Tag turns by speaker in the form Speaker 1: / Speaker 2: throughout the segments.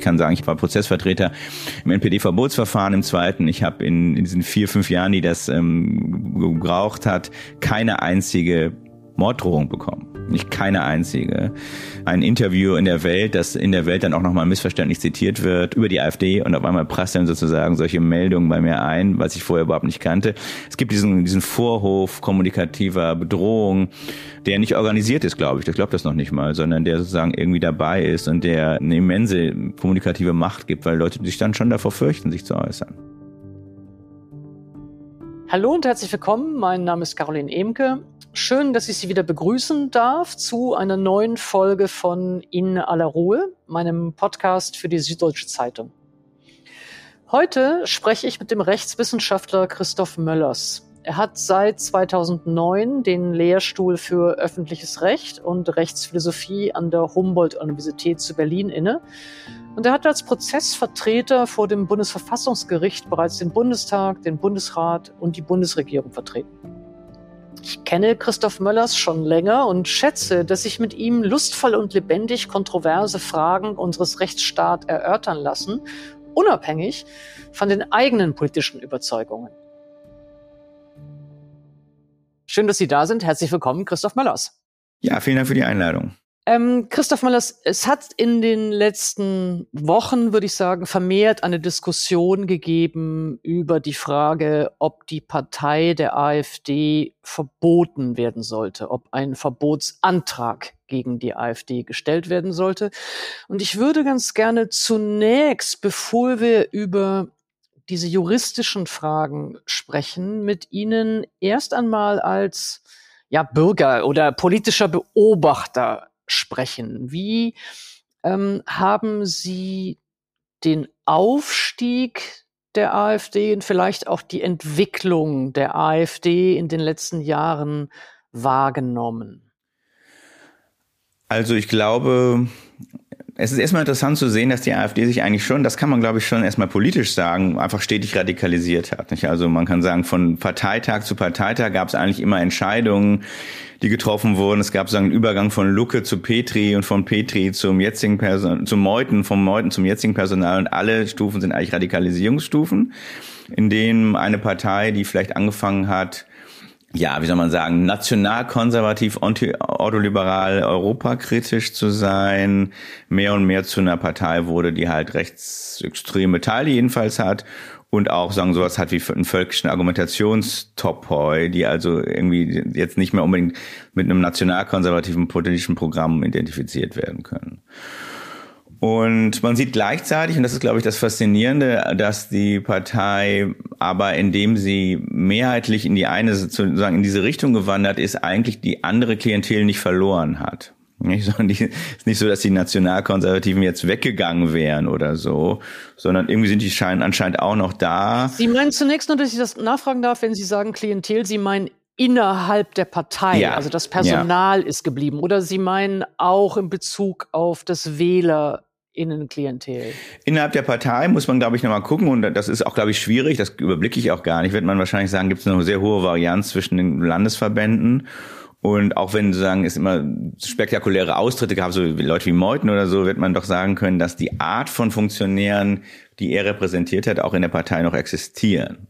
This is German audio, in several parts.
Speaker 1: Ich kann sagen, ich war Prozessvertreter im NPD-Verbotsverfahren im zweiten. Ich habe in, in, diesen vier, fünf Jahren, die das ähm, gebraucht hat, keine einzige Morddrohung bekommen. Nicht keine einzige. Ein Interview in der Welt, das in der Welt dann auch nochmal missverständlich zitiert wird über die AfD und auf einmal prasseln sozusagen solche Meldungen bei mir ein, was ich vorher überhaupt nicht kannte. Es gibt diesen, diesen Vorhof kommunikativer Bedrohung, der nicht organisiert ist, glaube ich. Ich glaube das noch nicht mal, sondern der sozusagen irgendwie dabei ist und der eine immense kommunikative Macht gibt, weil Leute sich dann schon davor fürchten, sich zu äußern.
Speaker 2: Hallo und herzlich willkommen. Mein Name ist Caroline Emke. Schön, dass ich Sie wieder begrüßen darf zu einer neuen Folge von In aller Ruhe, meinem Podcast für die Süddeutsche Zeitung. Heute spreche ich mit dem Rechtswissenschaftler Christoph Möllers. Er hat seit 2009 den Lehrstuhl für öffentliches Recht und Rechtsphilosophie an der Humboldt-Universität zu Berlin inne. Und er hat als Prozessvertreter vor dem Bundesverfassungsgericht bereits den Bundestag, den Bundesrat und die Bundesregierung vertreten. Ich kenne Christoph Möllers schon länger und schätze, dass sich mit ihm lustvoll und lebendig kontroverse Fragen unseres Rechtsstaats erörtern lassen, unabhängig von den eigenen politischen Überzeugungen. Schön, dass Sie da sind. Herzlich willkommen, Christoph Möllers.
Speaker 1: Ja, vielen Dank für die Einladung.
Speaker 2: Ähm, Christoph Möllers, es hat in den letzten Wochen, würde ich sagen, vermehrt eine Diskussion gegeben über die Frage, ob die Partei der AfD verboten werden sollte, ob ein Verbotsantrag gegen die AfD gestellt werden sollte. Und ich würde ganz gerne zunächst, bevor wir über diese juristischen Fragen sprechen, mit Ihnen erst einmal als ja, Bürger oder politischer Beobachter sprechen. Wie ähm, haben Sie den Aufstieg der AfD und vielleicht auch die Entwicklung der AfD in den letzten Jahren wahrgenommen?
Speaker 1: Also ich glaube, es ist erstmal interessant zu sehen, dass die AfD sich eigentlich schon, das kann man glaube ich schon erstmal politisch sagen, einfach stetig radikalisiert hat. Nicht? Also man kann sagen, von Parteitag zu Parteitag gab es eigentlich immer Entscheidungen, die getroffen wurden. Es gab so einen Übergang von Lucke zu Petri und von Petri zum jetzigen Person, zum Meuten, vom Meuten zum jetzigen Personal und alle Stufen sind eigentlich Radikalisierungsstufen, in denen eine Partei, die vielleicht angefangen hat, ja, wie soll man sagen, nationalkonservativ, ordoliberal, europakritisch zu sein, mehr und mehr zu einer Partei wurde, die halt rechtsextreme Teile jedenfalls hat und auch sagen sowas hat wie einen völkischen Argumentationstopoi, die also irgendwie jetzt nicht mehr unbedingt mit einem nationalkonservativen politischen Programm identifiziert werden können. Und man sieht gleichzeitig, und das ist, glaube ich, das Faszinierende, dass die Partei aber indem sie mehrheitlich in die eine, sozusagen in diese Richtung gewandert ist, eigentlich die andere Klientel nicht verloren hat. Nicht, so, die, ist nicht so, dass die Nationalkonservativen jetzt weggegangen wären oder so, sondern irgendwie sind die scheinen anscheinend auch noch da.
Speaker 2: Sie meinen zunächst nur, dass ich das nachfragen darf, wenn Sie sagen Klientel, Sie meinen innerhalb der Partei, ja. also das Personal ja. ist geblieben, oder Sie meinen auch in Bezug auf das Wähler Innenklientel?
Speaker 1: Innerhalb der Partei muss man, glaube ich, nochmal gucken und das ist auch, glaube ich, schwierig, das überblicke ich auch gar nicht, wird man wahrscheinlich sagen, gibt es eine sehr hohe Varianz zwischen den Landesverbänden und auch wenn sozusagen es immer spektakuläre Austritte gab, so Leute wie Meuthen oder so, wird man doch sagen können, dass die Art von Funktionären, die er repräsentiert hat, auch in der Partei noch existieren.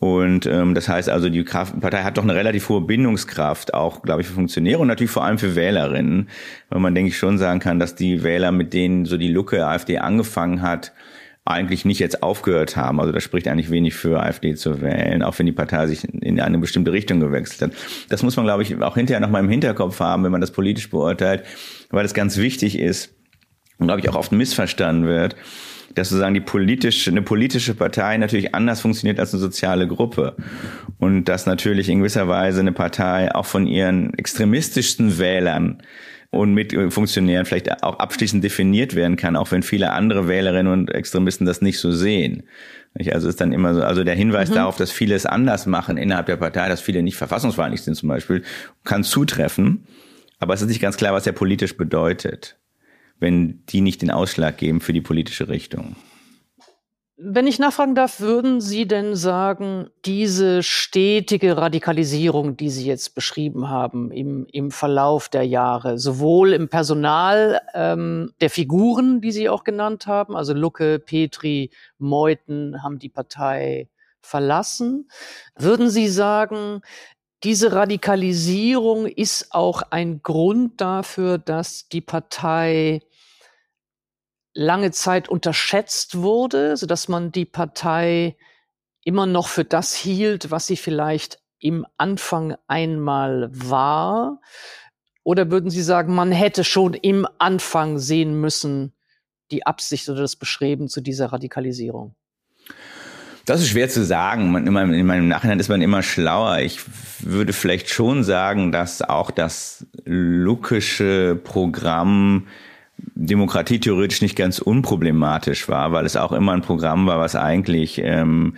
Speaker 1: Und ähm, das heißt also, die Kraft, Partei hat doch eine relativ hohe Bindungskraft, auch, glaube ich, für Funktionäre und natürlich vor allem für Wählerinnen. Weil man, denke ich, schon sagen kann, dass die Wähler, mit denen so die Lucke AfD angefangen hat, eigentlich nicht jetzt aufgehört haben. Also da spricht eigentlich wenig für AfD zu wählen, auch wenn die Partei sich in eine bestimmte Richtung gewechselt hat. Das muss man, glaube ich, auch hinterher noch mal im Hinterkopf haben, wenn man das politisch beurteilt, weil es ganz wichtig ist und, glaube ich, auch oft missverstanden wird dass sozusagen die politische, eine politische Partei natürlich anders funktioniert als eine soziale Gruppe. Und dass natürlich in gewisser Weise eine Partei auch von ihren extremistischsten Wählern und mit Funktionären vielleicht auch abschließend definiert werden kann, auch wenn viele andere Wählerinnen und Extremisten das nicht so sehen. Also ist dann immer so, also der Hinweis mhm. darauf, dass viele es anders machen innerhalb der Partei, dass viele nicht verfassungsfeindlich sind zum Beispiel, kann zutreffen. Aber es ist nicht ganz klar, was er politisch bedeutet wenn die nicht den Ausschlag geben für die politische Richtung.
Speaker 2: Wenn ich nachfragen darf, würden Sie denn sagen, diese stetige Radikalisierung, die Sie jetzt beschrieben haben im, im Verlauf der Jahre, sowohl im Personal ähm, der Figuren, die Sie auch genannt haben, also Lucke, Petri, Meuthen haben die Partei verlassen, würden Sie sagen, diese Radikalisierung ist auch ein Grund dafür, dass die Partei lange Zeit unterschätzt wurde, so dass man die Partei immer noch für das hielt, was sie vielleicht im Anfang einmal war? Oder würden Sie sagen, man hätte schon im Anfang sehen müssen, die Absicht oder das Beschreiben zu dieser Radikalisierung?
Speaker 1: Das ist schwer zu sagen. Man, in, meinem, in meinem Nachhinein ist man immer schlauer. Ich würde vielleicht schon sagen, dass auch das lukische Programm Demokratie theoretisch nicht ganz unproblematisch war, weil es auch immer ein Programm war, was eigentlich ähm,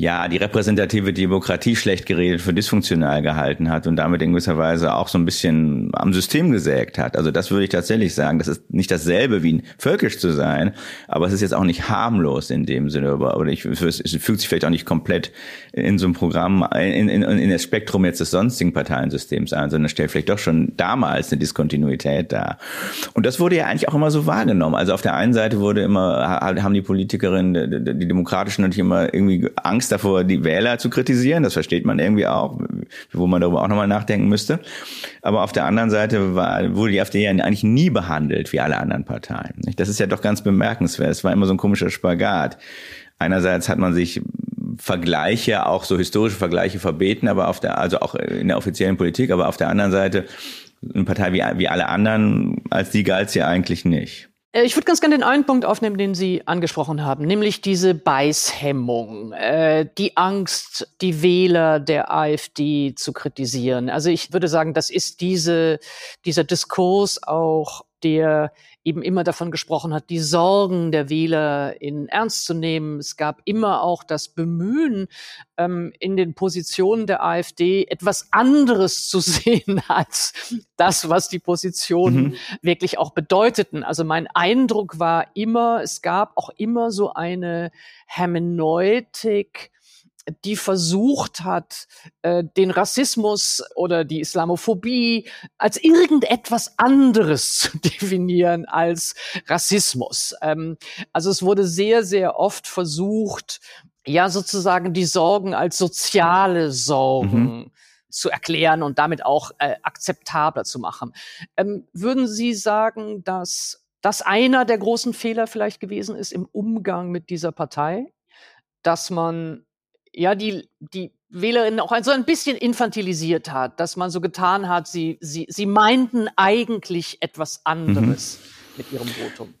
Speaker 1: ja die repräsentative Demokratie schlecht geredet für dysfunktional gehalten hat und damit in gewisser Weise auch so ein bisschen am System gesägt hat. Also das würde ich tatsächlich sagen. Das ist nicht dasselbe wie völkisch zu sein, aber es ist jetzt auch nicht harmlos in dem Sinne. Oder ich, es fühlt sich vielleicht auch nicht komplett in so einem Programm, in, in, in das Spektrum jetzt des sonstigen Parteiensystems ein, sondern stellt vielleicht doch schon damals eine Diskontinuität dar. Und das wurde ja eigentlich auch immer so wahrgenommen. Also auf der einen Seite wurde immer, haben die Politikerinnen, die Demokratischen natürlich immer irgendwie Angst davor, die Wähler zu kritisieren. Das versteht man irgendwie auch, wo man darüber auch nochmal nachdenken müsste. Aber auf der anderen Seite war, wurde die AfD ja eigentlich nie behandelt wie alle anderen Parteien. Das ist ja doch ganz bemerkenswert. Es war immer so ein komischer Spagat. Einerseits hat man sich Vergleiche, auch so historische Vergleiche verbeten, aber auf der, also auch in der offiziellen Politik, aber auf der anderen Seite eine Partei wie, wie alle anderen, als die galt sie eigentlich nicht.
Speaker 2: Äh, ich würde ganz gerne den einen Punkt aufnehmen, den Sie angesprochen haben, nämlich diese Beißhemmung, äh, die Angst, die Wähler der AfD zu kritisieren. Also ich würde sagen, das ist diese, dieser Diskurs auch, der eben immer davon gesprochen hat, die Sorgen der Wähler in Ernst zu nehmen. Es gab immer auch das Bemühen, ähm, in den Positionen der AfD etwas anderes zu sehen als das, was die Positionen mhm. wirklich auch bedeuteten. Also mein Eindruck war immer, es gab auch immer so eine Hermeneutik, die versucht hat, äh, den Rassismus oder die Islamophobie als irgendetwas anderes zu definieren als Rassismus. Ähm, also es wurde sehr, sehr oft versucht, ja sozusagen die Sorgen als soziale Sorgen mhm. zu erklären und damit auch äh, akzeptabler zu machen. Ähm, würden Sie sagen, dass das einer der großen Fehler vielleicht gewesen ist im Umgang mit dieser Partei, dass man ja, die, die Wählerinnen auch so ein bisschen infantilisiert hat, dass man so getan hat, sie, sie, sie meinten eigentlich etwas mhm. anderes mhm. mit ihrem Votum.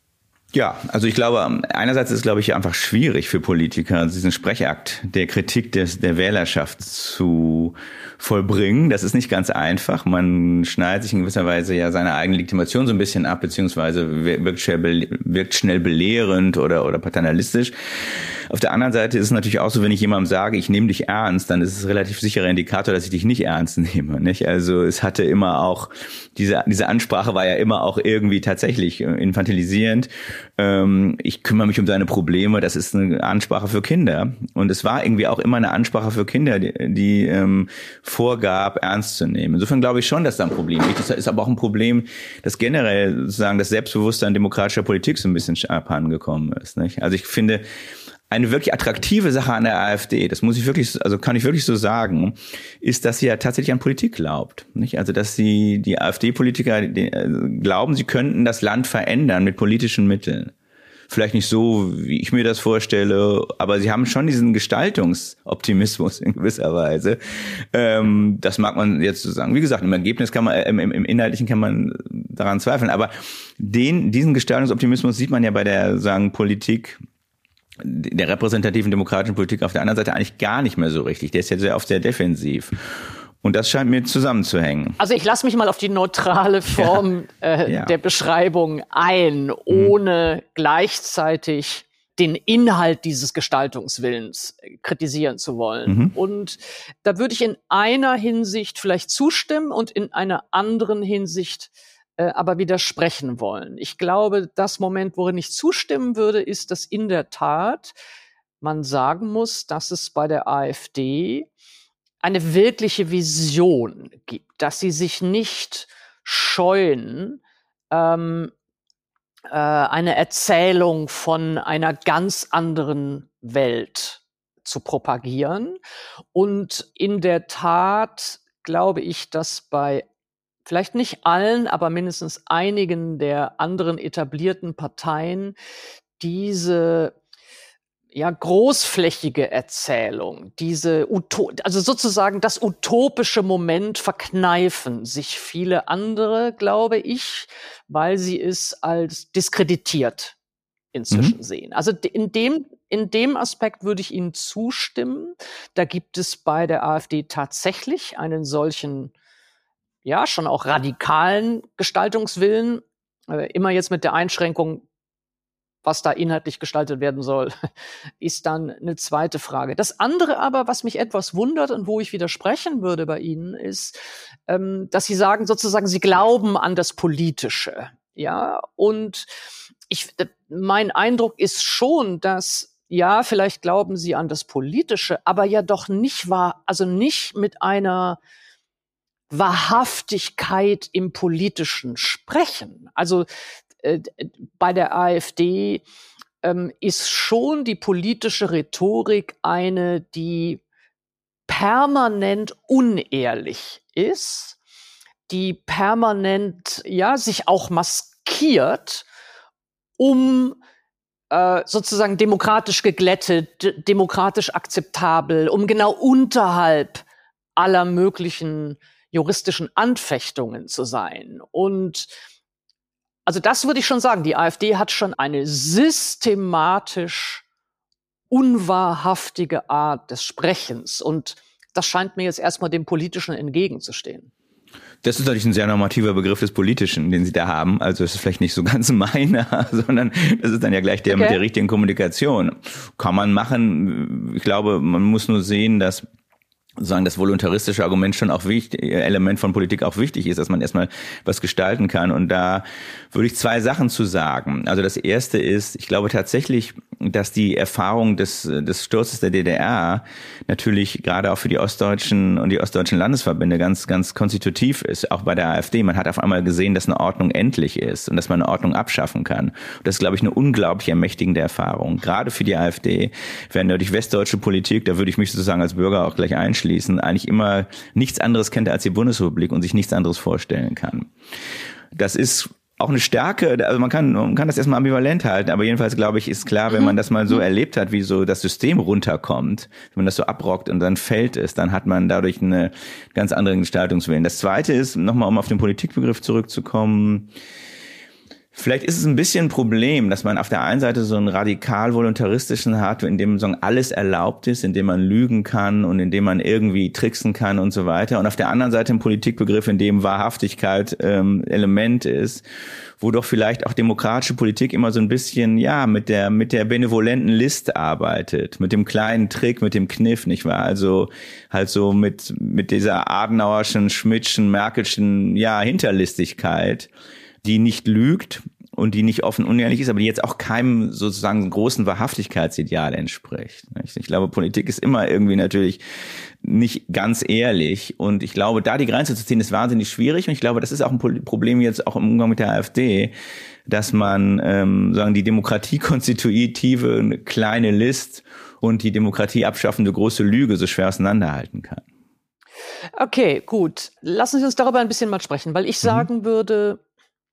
Speaker 1: Ja, also ich glaube, einerseits ist es, glaube ich, einfach schwierig für Politiker, diesen Sprechakt der Kritik des, der Wählerschaft zu vollbringen. Das ist nicht ganz einfach. Man schneidet sich in gewisser Weise ja seine eigene Legitimation so ein bisschen ab, beziehungsweise wirkt schnell, wirkt schnell belehrend oder, oder paternalistisch. Auf der anderen Seite ist es natürlich auch so, wenn ich jemandem sage, ich nehme dich ernst, dann ist es relativ sicherer Indikator, dass ich dich nicht ernst nehme. Nicht? Also es hatte immer auch, diese, diese Ansprache war ja immer auch irgendwie tatsächlich äh, infantilisierend. Ähm, ich kümmere mich um deine Probleme, das ist eine Ansprache für Kinder. Und es war irgendwie auch immer eine Ansprache für Kinder, die, die ähm, vorgab, ernst zu nehmen. Insofern glaube ich schon, dass da ein Problem ist. Das ist aber auch ein Problem, dass generell sozusagen das Selbstbewusstsein demokratischer Politik so ein bisschen abhandengekommen ist. Nicht? Also ich finde, eine wirklich attraktive Sache an der AfD, das muss ich wirklich, also kann ich wirklich so sagen, ist, dass sie ja tatsächlich an Politik glaubt. Nicht? Also, dass sie, die AfD-Politiker äh, glauben, sie könnten das Land verändern mit politischen Mitteln. Vielleicht nicht so, wie ich mir das vorstelle, aber sie haben schon diesen Gestaltungsoptimismus in gewisser Weise. Ähm, das mag man jetzt so sagen. Wie gesagt, im Ergebnis kann man, äh, im, im Inhaltlichen kann man daran zweifeln, aber den, diesen Gestaltungsoptimismus sieht man ja bei der, sagen, Politik der repräsentativen demokratischen Politik auf der anderen Seite eigentlich gar nicht mehr so richtig. Der ist ja sehr oft sehr defensiv. Und das scheint mir zusammenzuhängen.
Speaker 2: Also ich lasse mich mal auf die neutrale Form ja. Äh, ja. der Beschreibung ein, ohne mhm. gleichzeitig den Inhalt dieses Gestaltungswillens äh, kritisieren zu wollen. Mhm. Und da würde ich in einer Hinsicht vielleicht zustimmen und in einer anderen Hinsicht aber widersprechen wollen. Ich glaube, das Moment, worin ich zustimmen würde, ist, dass in der Tat man sagen muss, dass es bei der AfD eine wirkliche Vision gibt, dass sie sich nicht scheuen, ähm, äh, eine Erzählung von einer ganz anderen Welt zu propagieren. Und in der Tat glaube ich, dass bei vielleicht nicht allen, aber mindestens einigen der anderen etablierten Parteien diese ja, großflächige Erzählung, diese Uto also sozusagen das utopische Moment verkneifen sich viele andere, glaube ich, weil sie es als diskreditiert inzwischen mhm. sehen. Also in dem, in dem Aspekt würde ich Ihnen zustimmen. Da gibt es bei der AfD tatsächlich einen solchen, ja, schon auch radikalen Gestaltungswillen. Äh, immer jetzt mit der Einschränkung, was da inhaltlich gestaltet werden soll, ist dann eine zweite Frage. Das andere aber, was mich etwas wundert und wo ich widersprechen würde bei Ihnen, ist, ähm, dass Sie sagen sozusagen, Sie glauben an das Politische. Ja, und ich, mein Eindruck ist schon, dass ja, vielleicht glauben Sie an das Politische, aber ja doch nicht wahr, also nicht mit einer Wahrhaftigkeit im politischen Sprechen. Also äh, bei der AfD ähm, ist schon die politische Rhetorik eine, die permanent unehrlich ist, die permanent ja sich auch maskiert, um äh, sozusagen demokratisch geglättet, demokratisch akzeptabel, um genau unterhalb aller möglichen juristischen Anfechtungen zu sein. Und also das würde ich schon sagen. Die AfD hat schon eine systematisch unwahrhaftige Art des Sprechens. Und das scheint mir jetzt erstmal dem Politischen entgegenzustehen.
Speaker 1: Das ist natürlich ein sehr normativer Begriff des Politischen, den Sie da haben. Also es ist vielleicht nicht so ganz meiner, sondern das ist dann ja gleich der okay. mit der richtigen Kommunikation. Kann man machen. Ich glaube, man muss nur sehen, dass sagen das voluntaristische Argument schon auch wichtig, Element von Politik auch wichtig ist, dass man erstmal was gestalten kann. Und da würde ich zwei Sachen zu sagen. Also das erste ist, ich glaube tatsächlich, dass die Erfahrung des, des Sturzes der DDR natürlich gerade auch für die ostdeutschen und die ostdeutschen Landesverbände ganz, ganz konstitutiv ist. Auch bei der AfD. Man hat auf einmal gesehen, dass eine Ordnung endlich ist und dass man eine Ordnung abschaffen kann. Und das ist, glaube ich, eine unglaublich ermächtigende Erfahrung. Gerade für die AfD, wenn durch westdeutsche Politik, da würde ich mich sozusagen als Bürger auch gleich einschließen, eigentlich immer nichts anderes kennt als die Bundesrepublik und sich nichts anderes vorstellen kann. Das ist auch eine Stärke, also man kann, man kann das erstmal ambivalent halten, aber jedenfalls glaube ich, ist klar, wenn man das mal so mhm. erlebt hat, wie so das System runterkommt, wenn man das so abrockt und dann fällt es, dann hat man dadurch eine ganz andere Gestaltungswillen. Das zweite ist, nochmal um auf den Politikbegriff zurückzukommen, Vielleicht ist es ein bisschen ein Problem, dass man auf der einen Seite so einen radikal voluntaristischen hat, in dem so alles erlaubt ist, in dem man lügen kann und in dem man irgendwie tricksen kann und so weiter. Und auf der anderen Seite ein Politikbegriff, in dem Wahrhaftigkeit ähm, Element ist, wo doch vielleicht auch demokratische Politik immer so ein bisschen, ja, mit der, mit der benevolenten List arbeitet, mit dem kleinen Trick, mit dem Kniff, nicht wahr? Also halt so mit, mit dieser Adenauerschen, Schmidtschen, Merkelschen, ja, Hinterlistigkeit die nicht lügt und die nicht offen unehrlich ist, aber die jetzt auch keinem sozusagen großen Wahrhaftigkeitsideal entspricht. Ich glaube, Politik ist immer irgendwie natürlich nicht ganz ehrlich und ich glaube, da die Grenze zu ziehen, ist wahnsinnig schwierig und ich glaube, das ist auch ein Problem jetzt auch im Umgang mit der AfD, dass man ähm, sagen die Demokratie konstitutive eine kleine List und die Demokratie abschaffende große Lüge so schwer auseinanderhalten kann.
Speaker 2: Okay, gut. Lassen Sie uns darüber ein bisschen mal sprechen, weil ich mhm. sagen würde,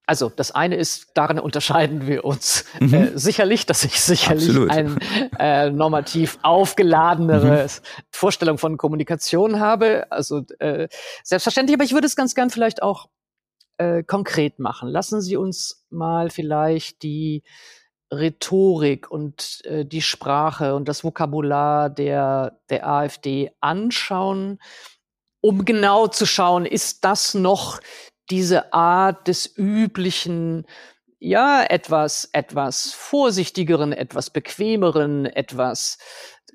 Speaker 2: also das eine ist, darin unterscheiden wir uns mhm. äh, sicherlich, dass ich sicherlich Absolut. ein äh, normativ aufgeladenere mhm. Vorstellung von Kommunikation habe. Also äh, selbstverständlich, aber ich würde es ganz gern vielleicht auch äh, konkret machen. Lassen Sie uns mal vielleicht die Rhetorik und äh, die Sprache und das Vokabular der, der AfD anschauen, um genau zu schauen, ist das noch diese Art des üblichen, ja, etwas, etwas vorsichtigeren, etwas bequemeren, etwas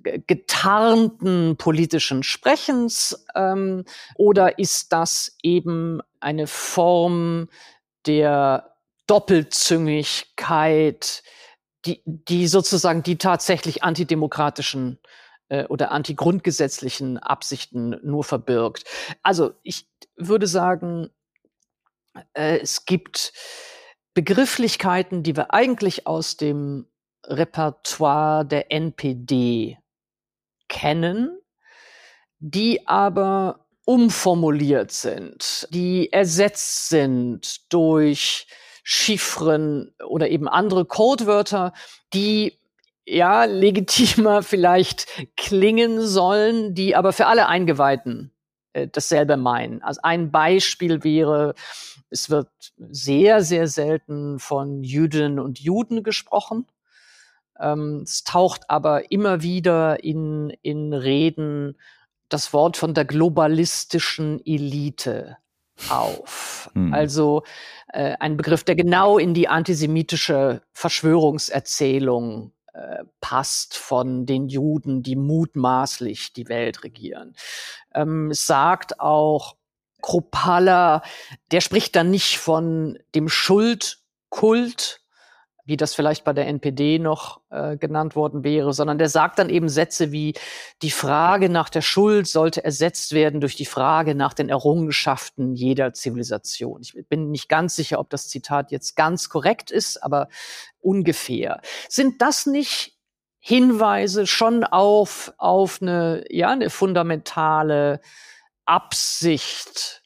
Speaker 2: getarnten politischen Sprechens ähm, oder ist das eben eine Form der Doppelzüngigkeit, die, die sozusagen die tatsächlich antidemokratischen äh, oder antigrundgesetzlichen Absichten nur verbirgt. Also ich würde sagen, äh, es gibt Begrifflichkeiten, die wir eigentlich aus dem Repertoire der NPD kennen, die aber umformuliert sind, die ersetzt sind durch Chiffren oder eben andere Codewörter, die ja legitimer vielleicht klingen sollen, die aber für alle Eingeweihten äh, dasselbe meinen. Also ein Beispiel wäre, es wird sehr, sehr selten von Jüdinnen und Juden gesprochen. Ähm, es taucht aber immer wieder in, in Reden das Wort von der globalistischen Elite auf. Hm. Also äh, ein Begriff, der genau in die antisemitische Verschwörungserzählung äh, passt von den Juden, die mutmaßlich die Welt regieren. Ähm, es sagt auch Kropala, der spricht dann nicht von dem Schuldkult, wie das vielleicht bei der NPD noch äh, genannt worden wäre, sondern der sagt dann eben Sätze wie, die Frage nach der Schuld sollte ersetzt werden durch die Frage nach den Errungenschaften jeder Zivilisation. Ich bin nicht ganz sicher, ob das Zitat jetzt ganz korrekt ist, aber ungefähr. Sind das nicht Hinweise schon auf, auf eine, ja, eine fundamentale Absicht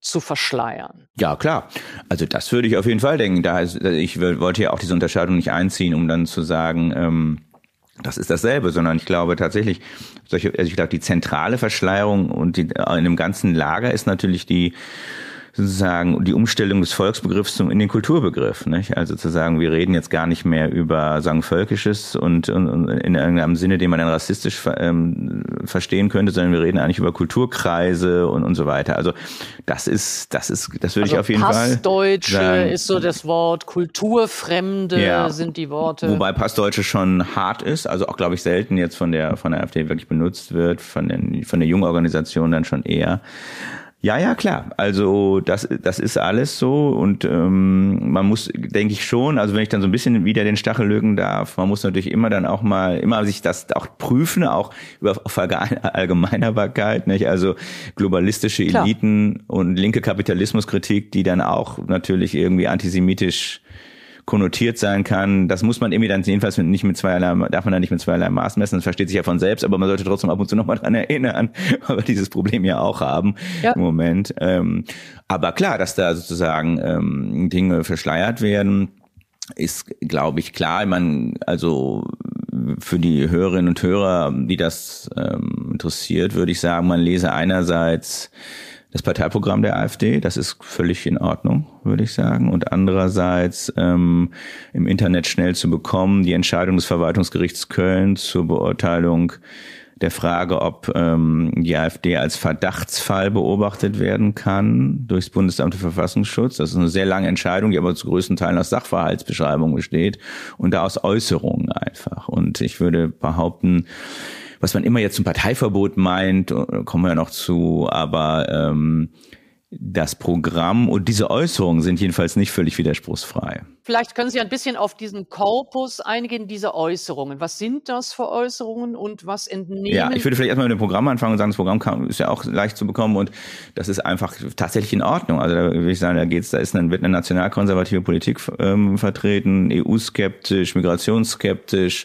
Speaker 2: zu verschleiern.
Speaker 1: Ja, klar. Also das würde ich auf jeden Fall denken. Da ist, ich wollte ja auch diese Unterscheidung nicht einziehen, um dann zu sagen, ähm, das ist dasselbe, sondern ich glaube tatsächlich, solche, also ich glaube, die zentrale Verschleierung und die, in dem ganzen Lager ist natürlich die sozusagen die Umstellung des Volksbegriffs zum, in den Kulturbegriff. Nicht? Also zu sagen, wir reden jetzt gar nicht mehr über sagen Völkisches und, und, und in irgendeinem Sinne, den man dann rassistisch ähm, verstehen könnte, sondern wir reden eigentlich über Kulturkreise und, und so weiter. Also das ist, das ist, das würde also ich auf jeden Fall.
Speaker 2: Passdeutsche ist so das Wort, Kulturfremde ja, sind die Worte.
Speaker 1: Wobei Passdeutsche schon hart ist, also auch glaube ich selten jetzt von der von der AfD wirklich benutzt wird, von den von der Jungorganisation dann schon eher. Ja, ja, klar. Also das, das ist alles so und ähm, man muss, denke ich schon, also wenn ich dann so ein bisschen wieder den Stachel lügen darf, man muss natürlich immer dann auch mal, immer sich das auch prüfen, auch über Allgemeinerbarkeit, nicht? Also globalistische Eliten klar. und linke Kapitalismuskritik, die dann auch natürlich irgendwie antisemitisch konnotiert sein kann. Das muss man irgendwie dann jedenfalls nicht mit zweierlei, darf man dann nicht mit zweierlei Maß messen. Das versteht sich ja von selbst, aber man sollte trotzdem ab und zu nochmal dran erinnern, weil wir dieses Problem ja auch haben ja. im Moment. Ähm, aber klar, dass da sozusagen ähm, Dinge verschleiert werden, ist, glaube ich, klar. Man, also für die Hörerinnen und Hörer, die das ähm, interessiert, würde ich sagen, man lese einerseits das Parteiprogramm der AfD. Das ist völlig in Ordnung, würde ich sagen. Und andererseits ähm, im Internet schnell zu bekommen, die Entscheidung des Verwaltungsgerichts Köln zur Beurteilung der Frage, ob ähm, die AfD als Verdachtsfall beobachtet werden kann durchs Bundesamt für Verfassungsschutz. Das ist eine sehr lange Entscheidung, die aber zu größten Teilen aus Sachverhaltsbeschreibungen besteht und da aus Äußerungen einfach. Und ich würde behaupten, was man immer jetzt zum Parteiverbot meint, äh, kommen wir ja noch zu, aber ähm, das Programm und diese Äußerungen sind jedenfalls nicht völlig widerspruchsfrei.
Speaker 2: Vielleicht können Sie ein bisschen auf diesen Korpus eingehen, diese Äußerungen. Was sind das für Äußerungen und was entnehmen?
Speaker 1: Ja, ich würde vielleicht erstmal mit dem Programm anfangen und sagen, das Programm kann, ist ja auch leicht zu bekommen und das ist einfach tatsächlich in Ordnung. Also da würde ich sagen, da geht's, da ist eine, wird eine nationalkonservative Politik ähm, vertreten, EU-skeptisch, migrationsskeptisch,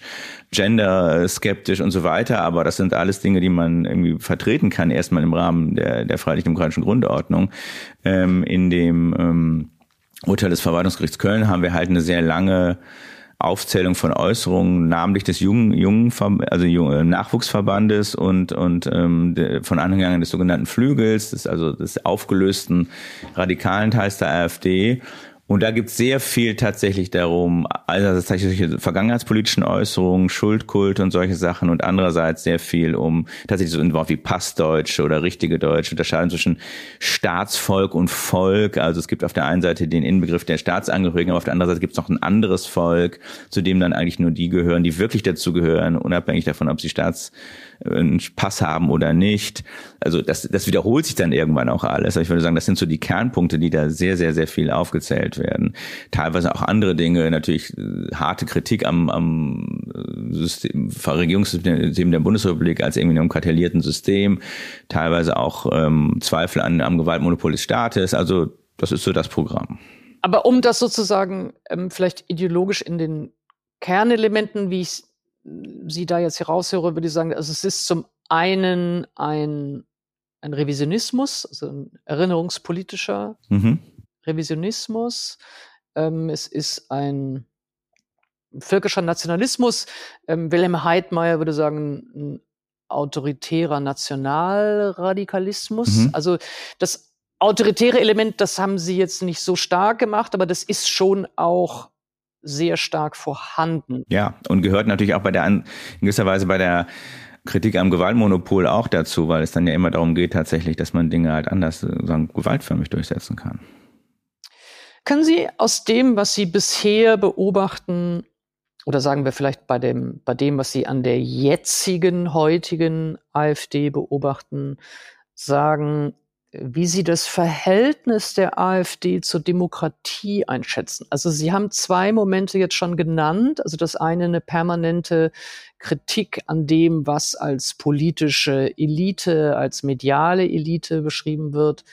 Speaker 1: gender-skeptisch und so weiter. Aber das sind alles Dinge, die man irgendwie vertreten kann, erstmal im Rahmen der, der freiheitlich-demokratischen Grundordnung. Ähm, in dem ähm, Urteil des Verwaltungsgerichts Köln haben wir halt eine sehr lange Aufzählung von Äußerungen, namentlich des jungen, jungen also jungen Nachwuchsverbandes und und ähm, von Anhängern des sogenannten Flügels, des, also des aufgelösten radikalen Teils der AfD. Und da gibt es sehr viel tatsächlich darum, also tatsächlich vergangenheitspolitischen Äußerungen, Schuldkult und solche Sachen und andererseits sehr viel um tatsächlich so ein Wort wie Passdeutsche oder richtige Deutsche, unterscheiden zwischen Staatsvolk und Volk. Also es gibt auf der einen Seite den Inbegriff der Staatsangehörigen, aber auf der anderen Seite gibt es noch ein anderes Volk, zu dem dann eigentlich nur die gehören, die wirklich dazu gehören, unabhängig davon, ob sie Staats einen Pass haben oder nicht. Also das, das wiederholt sich dann irgendwann auch alles. Ich würde sagen, das sind so die Kernpunkte, die da sehr, sehr, sehr viel aufgezählt werden. Teilweise auch andere Dinge, natürlich äh, harte Kritik am, am äh, System, Regierungssystem der Bundesrepublik als irgendwie einem kartellierten System, teilweise auch ähm, Zweifel an, am Gewaltmonopol des Staates. Also das ist so das Programm.
Speaker 2: Aber um das sozusagen ähm, vielleicht ideologisch in den Kernelementen, wie ich Sie da jetzt heraushöre, würde ich sagen, also es ist zum einen ein, ein Revisionismus, also ein erinnerungspolitischer mhm. Revisionismus. Ähm, es ist ein völkischer Nationalismus. Ähm, Wilhelm Heidmeier würde sagen, ein autoritärer Nationalradikalismus. Mhm. Also das autoritäre Element, das haben sie jetzt nicht so stark gemacht, aber das ist schon auch sehr stark vorhanden.
Speaker 1: Ja, und gehört natürlich auch bei der, in gewisser Weise bei der Kritik am Gewaltmonopol auch dazu, weil es dann ja immer darum geht tatsächlich, dass man Dinge halt anders, sagen, gewaltförmig durchsetzen kann.
Speaker 2: Können Sie aus dem, was Sie bisher beobachten, oder sagen wir vielleicht bei dem, bei dem, was Sie an der jetzigen, heutigen AfD beobachten, sagen, wie Sie das Verhältnis der AfD zur Demokratie einschätzen. Also Sie haben zwei Momente jetzt schon genannt. Also das eine eine permanente Kritik an dem, was als politische Elite, als mediale Elite beschrieben wird.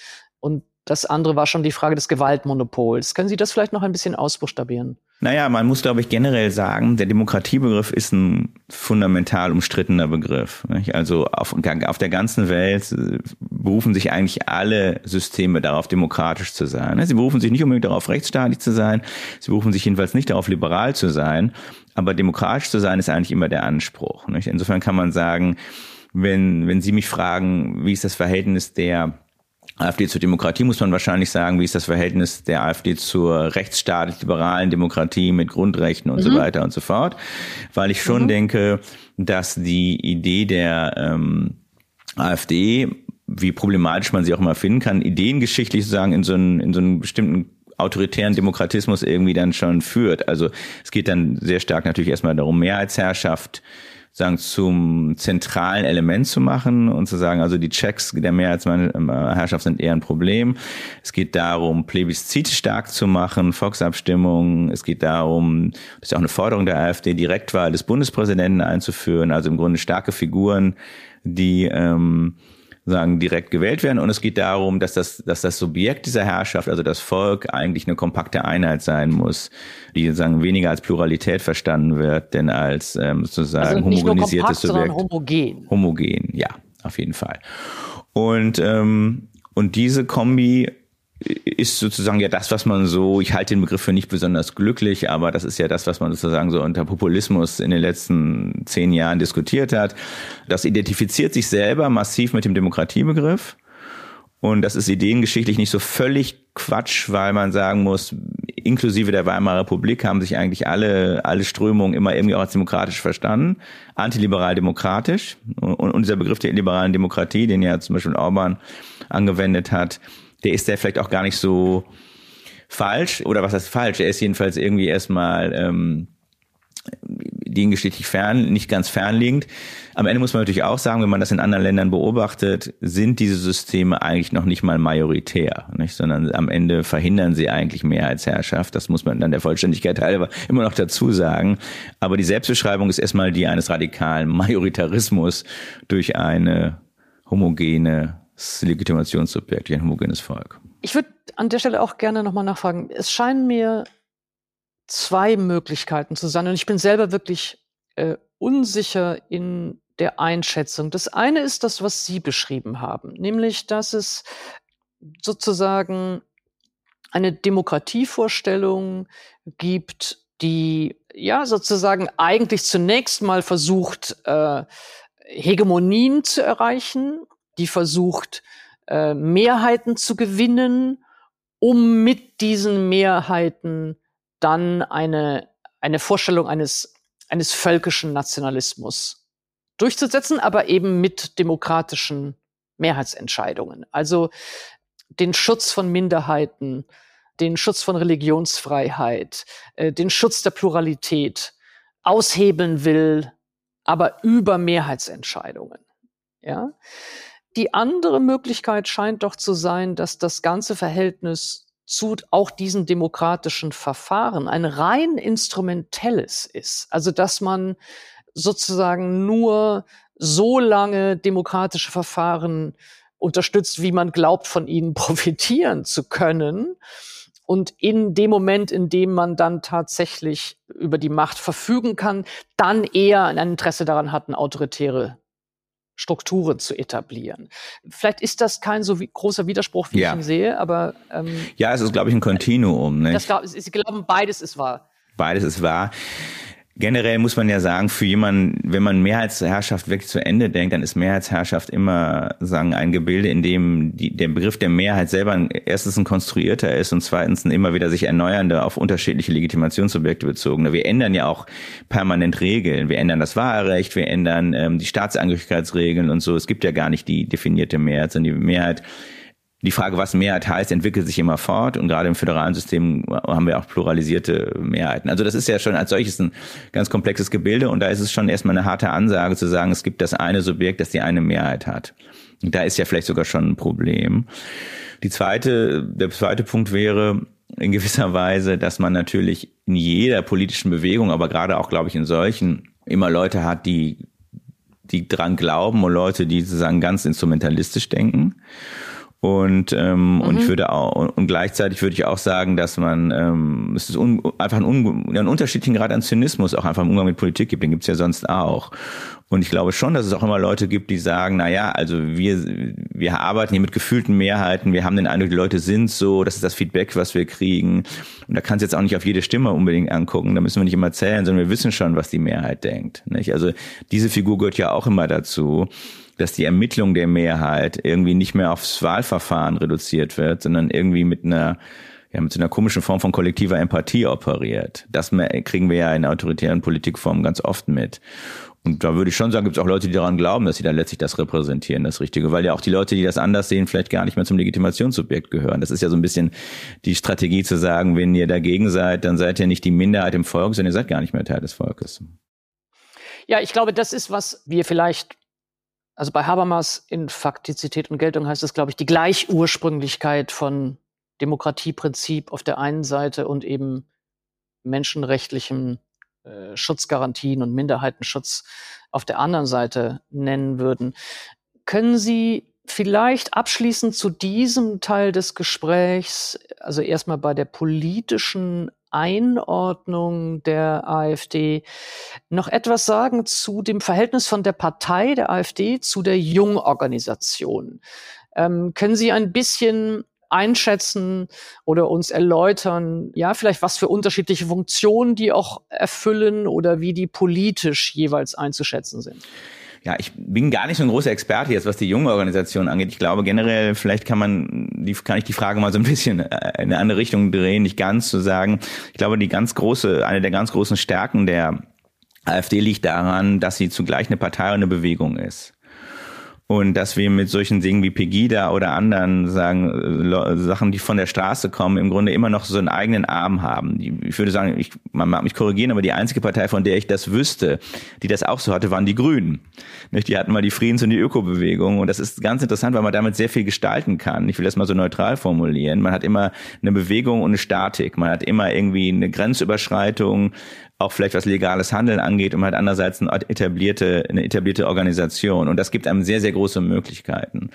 Speaker 2: Und das andere war schon die Frage des Gewaltmonopols. Können Sie das vielleicht noch ein bisschen ausbuchstabieren?
Speaker 1: Naja, man muss, glaube ich, generell sagen, der Demokratiebegriff ist ein fundamental umstrittener Begriff. Nicht? Also auf, auf der ganzen Welt äh, berufen sich eigentlich alle Systeme darauf, demokratisch zu sein. Sie berufen sich nicht unbedingt darauf, rechtsstaatlich zu sein. Sie berufen sich jedenfalls nicht darauf, liberal zu sein. Aber demokratisch zu sein ist eigentlich immer der Anspruch. Nicht? Insofern kann man sagen, wenn, wenn Sie mich fragen, wie ist das Verhältnis der AfD zur Demokratie muss man wahrscheinlich sagen, wie ist das Verhältnis der AfD zur rechtsstaatlich-liberalen Demokratie mit Grundrechten und mhm. so weiter und so fort. Weil ich schon mhm. denke, dass die Idee der ähm, AfD, wie problematisch man sie auch immer finden kann, ideengeschichtlich sozusagen in so einen, in so einen bestimmten autoritären Demokratismus irgendwie dann schon führt. Also es geht dann sehr stark natürlich erstmal darum, Mehrheitsherrschaft sagen, zum zentralen Element zu machen und zu sagen, also die Checks der Mehrheitsherrschaft sind eher ein Problem. Es geht darum, Plebiszite stark zu machen, Volksabstimmungen. Es geht darum, das ist auch eine Forderung der AfD, Direktwahl des Bundespräsidenten einzuführen, also im Grunde starke Figuren, die ähm, sagen, direkt gewählt werden. Und es geht darum, dass das, dass das Subjekt dieser Herrschaft, also das Volk, eigentlich eine kompakte Einheit sein muss, die sozusagen weniger als Pluralität verstanden wird, denn als ähm, sozusagen also homogenisiertes kompakt, Subjekt.
Speaker 2: homogen.
Speaker 1: Homogen, ja, auf jeden Fall. Und, ähm, und diese Kombi ist sozusagen ja das, was man so, ich halte den Begriff für nicht besonders glücklich, aber das ist ja das, was man sozusagen so unter Populismus in den letzten zehn Jahren diskutiert hat. Das identifiziert sich selber massiv mit dem Demokratiebegriff. Und das ist ideengeschichtlich nicht so völlig Quatsch, weil man sagen muss, inklusive der Weimarer Republik haben sich eigentlich alle, alle Strömungen immer irgendwie auch als demokratisch verstanden. Antiliberal-demokratisch. Und, und dieser Begriff der liberalen Demokratie, den ja zum Beispiel Orban angewendet hat, der ist ja vielleicht auch gar nicht so falsch. Oder was heißt falsch? Er ist jedenfalls irgendwie erstmal ähm, diengeschichtlich fern, nicht ganz fernliegend. Am Ende muss man natürlich auch sagen, wenn man das in anderen Ländern beobachtet, sind diese Systeme eigentlich noch nicht mal majoritär, nicht? sondern am Ende verhindern sie eigentlich Mehrheitsherrschaft. Das muss man dann der Vollständigkeit halber immer noch dazu sagen. Aber die Selbstbeschreibung ist erstmal die eines radikalen Majoritarismus durch eine homogene Legitimationssubjekt, wie ein homogenes Volk.
Speaker 2: Ich würde an der Stelle auch gerne nochmal nachfragen. Es scheinen mir zwei Möglichkeiten zu sein und ich bin selber wirklich äh, unsicher in der Einschätzung. Das eine ist das, was Sie beschrieben haben, nämlich, dass es sozusagen eine Demokratievorstellung gibt, die ja sozusagen eigentlich zunächst mal versucht, äh, Hegemonien zu erreichen die versucht, äh, Mehrheiten zu gewinnen, um mit diesen Mehrheiten dann eine, eine Vorstellung eines, eines völkischen Nationalismus durchzusetzen, aber eben mit demokratischen Mehrheitsentscheidungen. Also den Schutz von Minderheiten, den Schutz von Religionsfreiheit, äh, den Schutz der Pluralität aushebeln will aber über Mehrheitsentscheidungen. Ja. Die andere Möglichkeit scheint doch zu sein, dass das ganze Verhältnis zu auch diesen demokratischen Verfahren ein rein instrumentelles ist. Also dass man sozusagen nur so lange demokratische Verfahren unterstützt, wie man glaubt, von ihnen profitieren zu können. Und in dem Moment, in dem man dann tatsächlich über die Macht verfügen kann, dann eher ein Interesse daran hat, eine autoritäre Strukturen zu etablieren. Vielleicht ist das kein so großer Widerspruch, wie ja. ich ihn sehe, aber ähm,
Speaker 1: ja, es ist, glaube ich, ein Kontinuum.
Speaker 2: Das glaub, ich glaube, beides ist wahr.
Speaker 1: Beides ist wahr. Generell muss man ja sagen, für jemanden, wenn man Mehrheitsherrschaft wirklich zu Ende denkt, dann ist Mehrheitsherrschaft immer sagen ein Gebilde, in dem die, der Begriff der Mehrheit selber erstens ein konstruierter ist und zweitens ein immer wieder sich erneuernde auf unterschiedliche Legitimationsobjekte bezogene. Wir ändern ja auch permanent Regeln. Wir ändern das Wahlrecht, wir ändern ähm, die Staatsangehörigkeitsregeln und so. Es gibt ja gar nicht die definierte Mehrheit, sondern die Mehrheit die Frage, was Mehrheit heißt, entwickelt sich immer fort und gerade im föderalen System haben wir auch pluralisierte Mehrheiten. Also das ist ja schon als solches ein ganz komplexes Gebilde und da ist es schon erstmal eine harte Ansage zu sagen, es gibt das eine Subjekt, das die eine Mehrheit hat. Und da ist ja vielleicht sogar schon ein Problem. Die zweite, der zweite Punkt wäre in gewisser Weise, dass man natürlich in jeder politischen Bewegung, aber gerade auch, glaube ich, in solchen immer Leute hat, die die dran glauben und Leute, die sozusagen ganz instrumentalistisch denken. Und, ähm, mhm. und ich würde auch, und gleichzeitig würde ich auch sagen, dass man, ähm, es ist un, einfach ein, un, einen unterschiedlichen Grad an Zynismus auch einfach im Umgang mit Politik gibt, den gibt's ja sonst auch. Und ich glaube schon, dass es auch immer Leute gibt, die sagen, na ja, also wir, wir arbeiten hier mit gefühlten Mehrheiten, wir haben den Eindruck, die Leute sind so, das ist das Feedback, was wir kriegen. Und da kannst du jetzt auch nicht auf jede Stimme unbedingt angucken, da müssen wir nicht immer zählen, sondern wir wissen schon, was die Mehrheit denkt. Nicht? Also diese Figur gehört ja auch immer dazu dass die Ermittlung der Mehrheit irgendwie nicht mehr aufs Wahlverfahren reduziert wird, sondern irgendwie mit einer ja, mit so einer komischen Form von kollektiver Empathie operiert. Das kriegen wir ja in autoritären Politikformen ganz oft mit. Und da würde ich schon sagen, gibt es auch Leute, die daran glauben, dass sie dann letztlich das repräsentieren, das Richtige, weil ja auch die Leute, die das anders sehen, vielleicht gar nicht mehr zum Legitimationssubjekt gehören. Das ist ja so ein bisschen die Strategie zu sagen, wenn ihr dagegen seid, dann seid ihr nicht die Minderheit im Volk, sondern ihr seid gar nicht mehr Teil des Volkes.
Speaker 2: Ja, ich glaube, das ist, was wir vielleicht also bei Habermas in Faktizität und Geltung heißt es, glaube ich, die Gleichursprünglichkeit von Demokratieprinzip auf der einen Seite und eben menschenrechtlichen äh, Schutzgarantien und Minderheitenschutz auf der anderen Seite nennen würden. Können Sie vielleicht abschließend zu diesem Teil des Gesprächs, also erstmal bei der politischen Einordnung der AfD noch etwas sagen zu dem Verhältnis von der Partei der AfD zu der Jungorganisation. Ähm, können Sie ein bisschen einschätzen oder uns erläutern, ja, vielleicht was für unterschiedliche Funktionen die auch erfüllen oder wie die politisch jeweils einzuschätzen sind?
Speaker 1: ja, ich bin gar nicht so ein großer Experte jetzt, was die junge Organisation angeht. Ich glaube generell, vielleicht kann man, die, kann ich die Frage mal so ein bisschen äh, in eine andere Richtung drehen, nicht ganz zu sagen. Ich glaube, die ganz große, eine der ganz großen Stärken der AfD liegt daran, dass sie zugleich eine Partei und eine Bewegung ist. Und dass wir mit solchen Dingen wie Pegida oder anderen sagen, äh, Sachen, die von der Straße kommen, im Grunde immer noch so einen eigenen Arm haben. Ich würde sagen, ich, man mag mich korrigieren, aber die einzige Partei, von der ich das wüsste, die das auch so hatte, waren die Grünen. Die hatten mal die Friedens- und die Ökobewegung. Und das ist ganz interessant, weil man damit sehr viel gestalten kann. Ich will das mal so neutral formulieren. Man hat immer eine Bewegung und eine Statik. Man hat immer irgendwie eine Grenzüberschreitung, auch vielleicht was legales Handeln angeht und halt andererseits eine etablierte, eine etablierte Organisation. Und das gibt einem sehr, sehr große Möglichkeiten.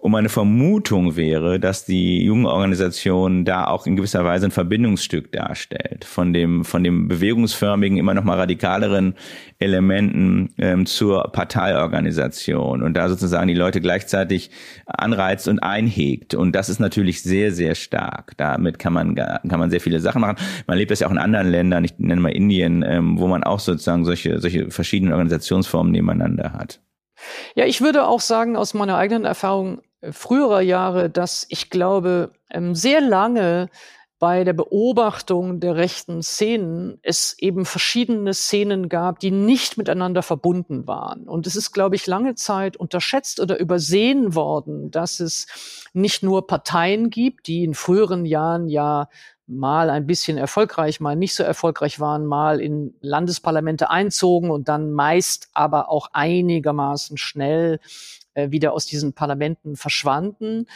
Speaker 1: Und meine Vermutung wäre, dass die Jugendorganisation da auch in gewisser Weise ein Verbindungsstück darstellt von dem von dem bewegungsförmigen, immer noch mal radikaleren Elementen ähm, zur Parteiorganisation und da sozusagen die Leute gleichzeitig anreizt und einhegt. Und das ist natürlich sehr sehr stark. Damit kann man kann man sehr viele Sachen machen. Man lebt das ja auch in anderen Ländern, ich nenne mal Indien, ähm, wo man auch sozusagen solche solche verschiedenen Organisationsformen nebeneinander hat.
Speaker 2: Ja, ich würde auch sagen, aus meiner eigenen Erfahrung, früherer Jahre, dass ich glaube, ähm, sehr lange bei der Beobachtung der rechten Szenen es eben verschiedene Szenen gab, die nicht miteinander verbunden waren. Und es ist, glaube ich, lange Zeit unterschätzt oder übersehen worden, dass es nicht nur Parteien gibt, die in früheren Jahren ja mal ein bisschen erfolgreich, mal nicht so erfolgreich waren, mal in Landesparlamente einzogen und dann meist aber auch einigermaßen schnell äh, wieder aus diesen Parlamenten verschwanden,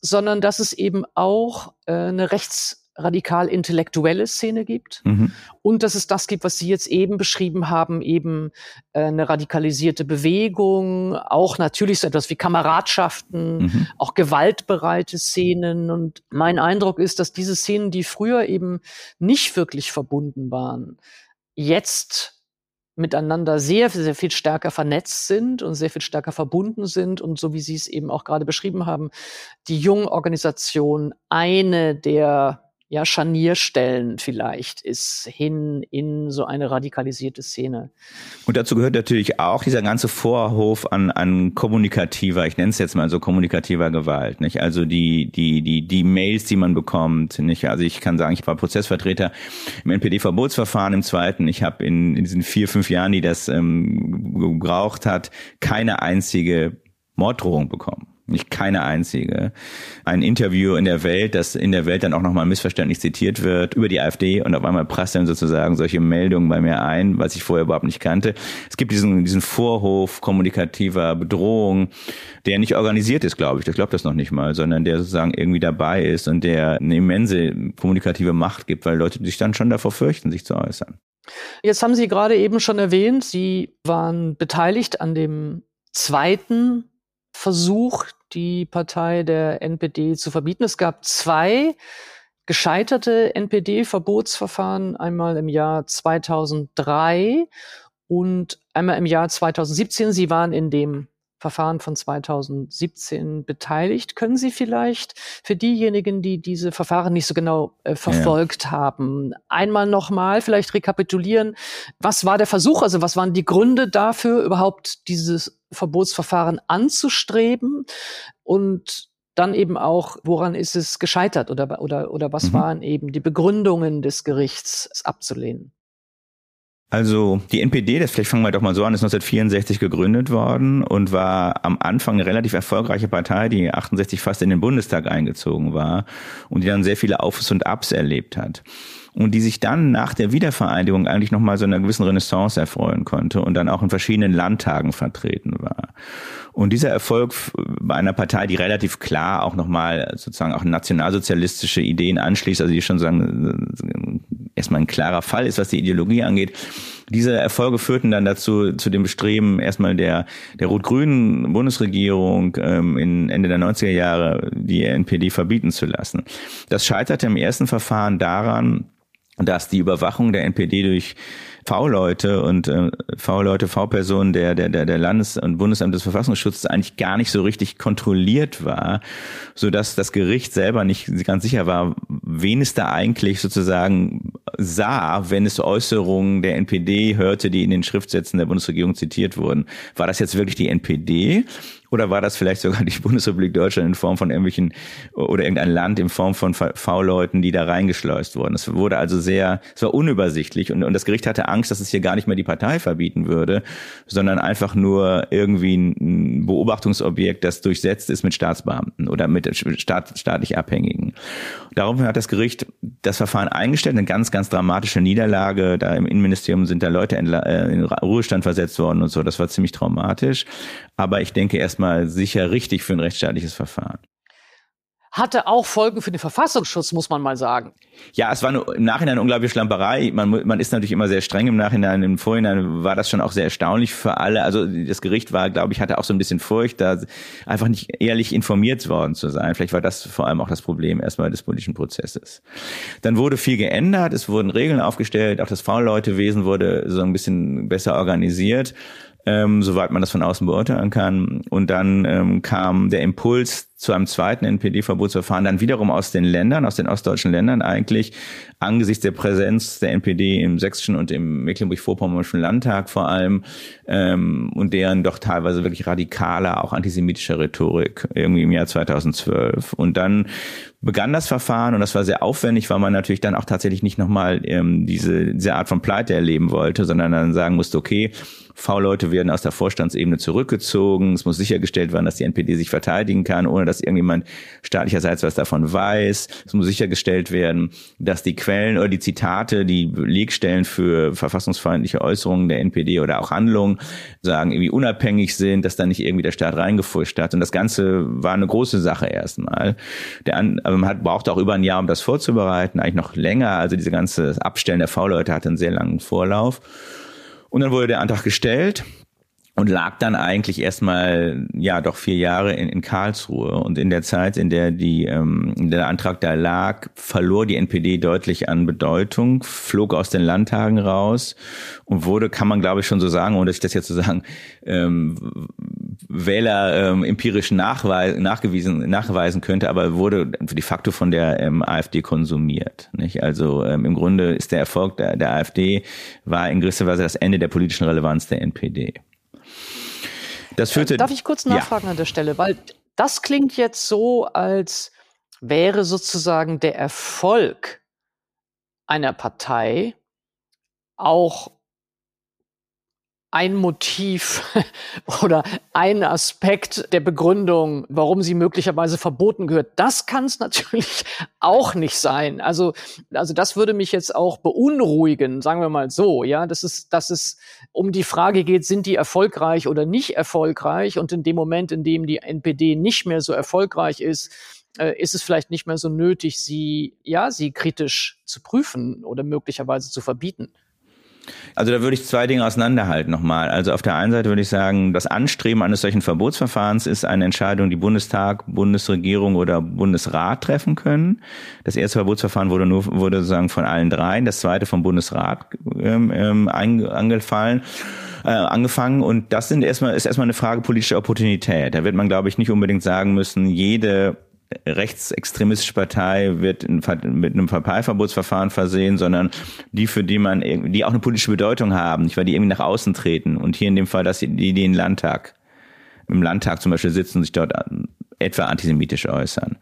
Speaker 2: sondern dass es eben auch äh, eine rechts radikal intellektuelle Szene gibt mhm. und dass es das gibt, was Sie jetzt eben beschrieben haben, eben äh, eine radikalisierte Bewegung, auch natürlich so etwas wie Kameradschaften, mhm. auch gewaltbereite Szenen. Und mein Eindruck ist, dass diese Szenen, die früher eben nicht wirklich verbunden waren, jetzt miteinander sehr, sehr viel stärker vernetzt sind und sehr viel stärker verbunden sind. Und so wie Sie es eben auch gerade beschrieben haben, die Jungorganisation eine der ja, Scharnierstellen vielleicht ist hin in so eine radikalisierte Szene.
Speaker 1: Und dazu gehört natürlich auch dieser ganze Vorhof an, an kommunikativer, ich nenne es jetzt mal so kommunikativer Gewalt, nicht? Also die, die, die, die Mails, die man bekommt, nicht? Also ich kann sagen, ich war Prozessvertreter im NPD-Verbotsverfahren im zweiten. Ich habe in, in diesen vier, fünf Jahren, die das ähm, gebraucht hat, keine einzige Morddrohung bekommen nicht keine einzige. Ein Interview in der Welt, das in der Welt dann auch nochmal missverständlich zitiert wird über die AfD und auf einmal prasseln sozusagen solche Meldungen bei mir ein, was ich vorher überhaupt nicht kannte. Es gibt diesen, diesen Vorhof kommunikativer Bedrohung, der nicht organisiert ist, glaube ich. Ich glaube das noch nicht mal, sondern der sozusagen irgendwie dabei ist und der eine immense kommunikative Macht gibt, weil Leute sich dann schon davor fürchten, sich zu äußern.
Speaker 2: Jetzt haben Sie gerade eben schon erwähnt, Sie waren beteiligt an dem zweiten Versuch, die Partei der NPD zu verbieten. Es gab zwei gescheiterte NPD-Verbotsverfahren, einmal im Jahr 2003 und einmal im Jahr 2017. Sie waren in dem Verfahren von 2017 beteiligt. Können Sie vielleicht für diejenigen, die diese Verfahren nicht so genau äh, verfolgt ja. haben, einmal nochmal vielleicht rekapitulieren, was war der Versuch, also was waren die Gründe dafür, überhaupt dieses Verbotsverfahren anzustreben und dann eben auch, woran ist es gescheitert oder, oder, oder was mhm. waren eben die Begründungen des Gerichts, es abzulehnen?
Speaker 1: Also die NPD, das vielleicht fangen wir doch mal so an, ist 1964 gegründet worden und war am Anfang eine relativ erfolgreiche Partei, die 68 fast in den Bundestag eingezogen war und die dann sehr viele Aufs und Abs erlebt hat und die sich dann nach der Wiedervereinigung eigentlich nochmal so einer gewissen Renaissance erfreuen konnte und dann auch in verschiedenen Landtagen vertreten war. Und dieser Erfolg bei einer Partei, die relativ klar auch nochmal sozusagen auch nationalsozialistische Ideen anschließt, also die schon sagen, erstmal ein klarer Fall ist, was die Ideologie angeht. Diese Erfolge führten dann dazu, zu dem Bestreben erstmal der, der rot-grünen Bundesregierung ähm, in Ende der 90er Jahre die NPD verbieten zu lassen. Das scheiterte im ersten Verfahren daran, dass die Überwachung der NPD durch V-Leute und äh, V-Leute, V-Personen der, der, der, der Landes- und Bundesamt des Verfassungsschutzes eigentlich gar nicht so richtig kontrolliert war, so dass das Gericht selber nicht ganz sicher war, wen es da eigentlich sozusagen sah, wenn es Äußerungen der NPD hörte, die in den Schriftsätzen der Bundesregierung zitiert wurden. War das jetzt wirklich die NPD oder war das vielleicht sogar die Bundesrepublik Deutschland in Form von irgendwelchen oder irgendein Land in Form von V-Leuten, die da reingeschleust wurden? Es wurde also sehr, es war unübersichtlich und, und das Gericht hatte Angst, dass es hier gar nicht mehr die Partei verbieten würde, sondern einfach nur irgendwie ein Beobachtungsobjekt, das durchsetzt ist mit Staatsbeamten oder mit staat, staatlich Abhängigen. Daraufhin hat das Gericht das Verfahren eingestellt, eine ganz, ganz dramatische Niederlage. Da im Innenministerium sind da Leute in, äh, in Ruhestand versetzt worden und so. Das war ziemlich traumatisch. Aber ich denke erstmal sicher richtig für ein rechtsstaatliches Verfahren
Speaker 2: hatte auch Folgen für den Verfassungsschutz, muss man mal sagen.
Speaker 1: Ja, es war nur im Nachhinein eine unglaubliche Schlamperei. Man, man ist natürlich immer sehr streng im Nachhinein. Im Vorhinein war das schon auch sehr erstaunlich für alle. Also das Gericht war, glaube ich, hatte auch so ein bisschen Furcht, da einfach nicht ehrlich informiert worden zu sein. Vielleicht war das vor allem auch das Problem erstmal des politischen Prozesses. Dann wurde viel geändert, es wurden Regeln aufgestellt, auch das V-Leute-Wesen wurde so ein bisschen besser organisiert ähm, soweit man das von außen beurteilen kann. Und dann ähm, kam der Impuls zu einem zweiten NPD-Verbotsverfahren, dann wiederum aus den Ländern, aus den ostdeutschen Ländern eigentlich, angesichts der Präsenz der NPD im Sächsischen und im Mecklenburg-Vorpommernischen Landtag vor allem ähm, und deren doch teilweise wirklich radikaler, auch antisemitischer Rhetorik irgendwie im Jahr 2012. Und dann begann das Verfahren und das war sehr aufwendig, weil man natürlich dann auch tatsächlich nicht nochmal ähm, diese, diese Art von Pleite erleben wollte, sondern dann sagen musste, okay, V-Leute werden aus der Vorstandsebene zurückgezogen. Es muss sichergestellt werden, dass die NPD sich verteidigen kann, ohne dass irgendjemand staatlicherseits was davon weiß. Es muss sichergestellt werden, dass die Quellen oder die Zitate, die Belegstellen für verfassungsfeindliche Äußerungen der NPD oder auch Handlungen sagen, irgendwie unabhängig sind, dass da nicht irgendwie der Staat reingefuscht hat. Und das Ganze war eine große Sache erstmal. Der an, man hat, brauchte auch über ein Jahr, um das vorzubereiten, eigentlich noch länger. Also diese ganze Abstellen der V-Leute hatte einen sehr langen Vorlauf. Und dann wurde der Antrag gestellt und lag dann eigentlich erstmal ja doch vier Jahre in, in Karlsruhe. Und in der Zeit, in der die ähm, der Antrag da lag, verlor die NPD deutlich an Bedeutung, flog aus den Landtagen raus und wurde, kann man glaube ich schon so sagen, ohne dass ich das jetzt so sagen, ähm, Wähler ähm, empirisch nachweis, nachgewiesen nachweisen könnte, aber wurde de facto von der ähm, AfD konsumiert. Nicht? Also ähm, im Grunde ist der Erfolg der, der AfD war in gewisser Weise das Ende der politischen Relevanz der NPD.
Speaker 2: Das führte. Darf ich kurz nachfragen ja. an der Stelle? Weil das klingt jetzt so, als wäre sozusagen der Erfolg einer Partei auch ein Motiv oder ein Aspekt der Begründung, warum sie möglicherweise verboten gehört. Das kann es natürlich auch nicht sein. Also, also das würde mich jetzt auch beunruhigen, sagen wir mal so, ja, dass es, dass es um die Frage geht, sind die erfolgreich oder nicht erfolgreich? Und in dem Moment, in dem die NPD nicht mehr so erfolgreich ist, äh, ist es vielleicht nicht mehr so nötig, sie, ja, sie kritisch zu prüfen oder möglicherweise zu verbieten.
Speaker 1: Also da würde ich zwei Dinge auseinanderhalten nochmal. Also auf der einen Seite würde ich sagen, das Anstreben eines solchen Verbotsverfahrens ist eine Entscheidung, die Bundestag, Bundesregierung oder Bundesrat treffen können. Das erste Verbotsverfahren wurde nur wurde sozusagen von allen dreien, das zweite vom Bundesrat ähm, ähm, angefallen. Äh, angefangen und das sind erstmal ist erstmal eine Frage politischer Opportunität. Da wird man glaube ich nicht unbedingt sagen müssen, jede rechtsextremistische Partei wird mit einem Parteiverbotsverfahren versehen, sondern die, für die man, die auch eine politische Bedeutung haben, nicht weil die irgendwie nach außen treten. Und hier in dem Fall, dass die, die den Landtag, im Landtag zum Beispiel sitzen und sich dort etwa antisemitisch äußern.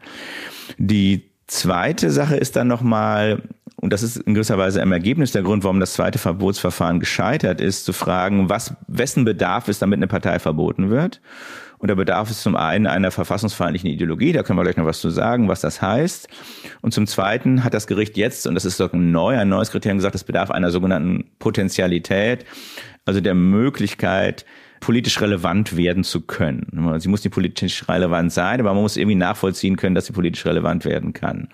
Speaker 1: Die zweite Sache ist dann nochmal, und das ist in gewisser Weise im Ergebnis der Grund, warum das zweite Verbotsverfahren gescheitert ist, zu fragen, was, wessen Bedarf ist, damit eine Partei verboten wird und da bedarf es zum einen einer verfassungsfeindlichen Ideologie, da können wir gleich noch was zu sagen, was das heißt. Und zum zweiten hat das Gericht jetzt, und das ist doch neu, ein neues Kriterium gesagt, es bedarf einer sogenannten Potentialität, also der Möglichkeit, politisch relevant werden zu können. Sie muss nicht politisch relevant sein, aber man muss irgendwie nachvollziehen können, dass sie politisch relevant werden kann.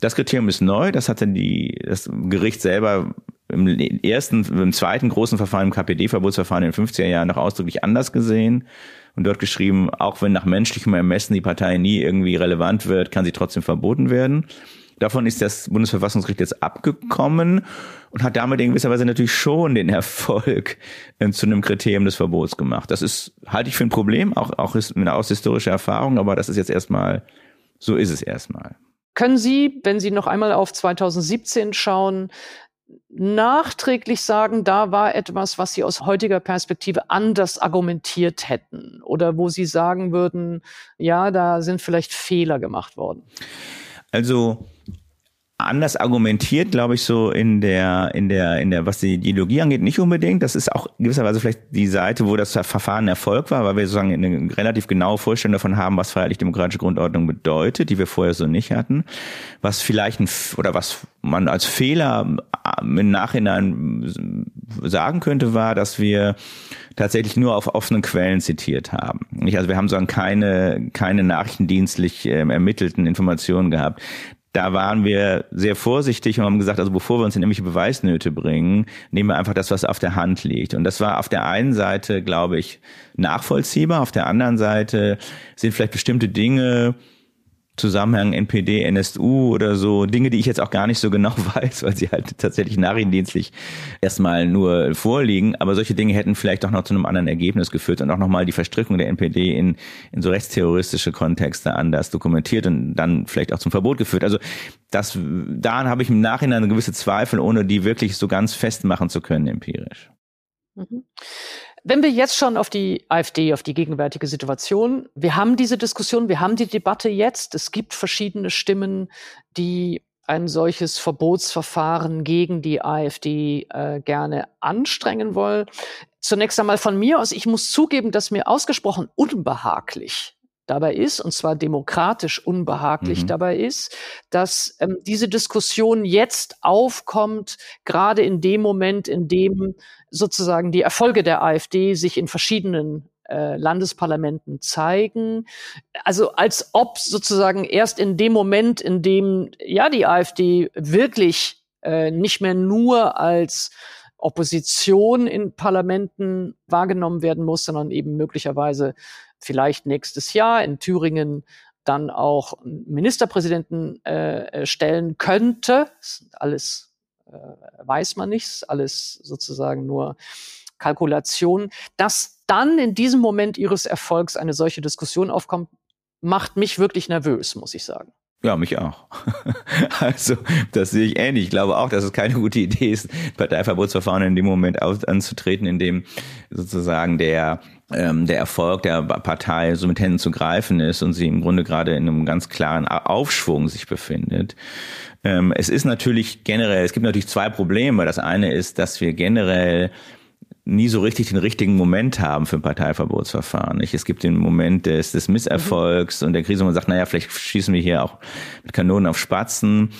Speaker 1: Das Kriterium ist neu, das hatte die, das Gericht selber im ersten, im zweiten großen Verfahren, im KPD-Verbotsverfahren in den 50er Jahren noch ausdrücklich anders gesehen und dort geschrieben, auch wenn nach menschlichem Ermessen die Partei nie irgendwie relevant wird, kann sie trotzdem verboten werden. Davon ist das Bundesverfassungsgericht jetzt abgekommen und hat damit in gewisser Weise natürlich schon den Erfolg äh, zu einem Kriterium des Verbots gemacht. Das ist, halte ich für ein Problem, auch, auch aus historischer Erfahrung, aber das ist jetzt erstmal, so ist es erstmal.
Speaker 2: Können Sie, wenn Sie noch einmal auf 2017 schauen, nachträglich sagen, da war etwas, was Sie aus heutiger Perspektive anders argumentiert hätten oder wo Sie sagen würden, ja, da sind vielleicht Fehler gemacht worden?
Speaker 1: Also anders argumentiert, glaube ich, so in der, in der, in der, was die Ideologie angeht, nicht unbedingt. Das ist auch gewisserweise vielleicht die Seite, wo das Verfahren Erfolg war, weil wir sozusagen eine relativ genaue Vorstellung davon haben, was freiheitlich-demokratische Grundordnung bedeutet, die wir vorher so nicht hatten. Was vielleicht ein, oder was man als Fehler im Nachhinein sagen könnte, war, dass wir tatsächlich nur auf offenen Quellen zitiert haben. Also wir haben sozusagen keine, keine nachrichtendienstlich äh, ermittelten Informationen gehabt da waren wir sehr vorsichtig und haben gesagt, also bevor wir uns in irgendwelche Beweisnöte bringen, nehmen wir einfach das, was auf der Hand liegt. Und das war auf der einen Seite, glaube ich, nachvollziehbar. Auf der anderen Seite sind vielleicht bestimmte Dinge, Zusammenhang NPD, NSU oder so, Dinge, die ich jetzt auch gar nicht so genau weiß, weil sie halt tatsächlich nachrichtendienstlich erstmal nur vorliegen. Aber solche Dinge hätten vielleicht auch noch zu einem anderen Ergebnis geführt und auch nochmal die Verstrickung der NPD in, in so rechtsterroristische Kontexte anders dokumentiert und dann vielleicht auch zum Verbot geführt. Also das, daran habe ich im Nachhinein gewisse Zweifel, ohne die wirklich so ganz festmachen zu können empirisch.
Speaker 2: Mhm. Wenn wir jetzt schon auf die AfD, auf die gegenwärtige Situation, wir haben diese Diskussion, wir haben die Debatte jetzt. Es gibt verschiedene Stimmen, die ein solches Verbotsverfahren gegen die AfD äh, gerne anstrengen wollen. zunächst einmal von mir aus, ich muss zugeben, dass mir ausgesprochen unbehaglich dabei ist, und zwar demokratisch unbehaglich mhm. dabei ist, dass ähm, diese Diskussion jetzt aufkommt, gerade in dem Moment, in dem sozusagen die Erfolge der AfD sich in verschiedenen äh, Landesparlamenten zeigen. Also als ob sozusagen erst in dem Moment, in dem ja die AfD wirklich äh, nicht mehr nur als Opposition in Parlamenten wahrgenommen werden muss, sondern eben möglicherweise vielleicht nächstes Jahr in Thüringen dann auch Ministerpräsidenten äh, stellen könnte. Alles äh, weiß man nicht, alles sozusagen nur Kalkulation. Dass dann in diesem Moment ihres Erfolgs eine solche Diskussion aufkommt, macht mich wirklich nervös, muss ich sagen.
Speaker 1: Ja, mich auch. Also, das sehe ich ähnlich. Ich glaube auch, dass es keine gute Idee ist, Parteiverbotsverfahren in dem Moment anzutreten, in dem sozusagen der der Erfolg der Partei so mit Händen zu greifen ist und sie im Grunde gerade in einem ganz klaren Aufschwung sich befindet. Ähm, es ist natürlich generell, es gibt natürlich zwei Probleme. Das eine ist, dass wir generell nie so richtig den richtigen Moment haben für ein Parteiverbotsverfahren. Nicht? Es gibt den Moment des, des Misserfolgs mhm. und der Krise, wo man sagt, naja, vielleicht schießen wir hier auch mit Kanonen auf Spatzen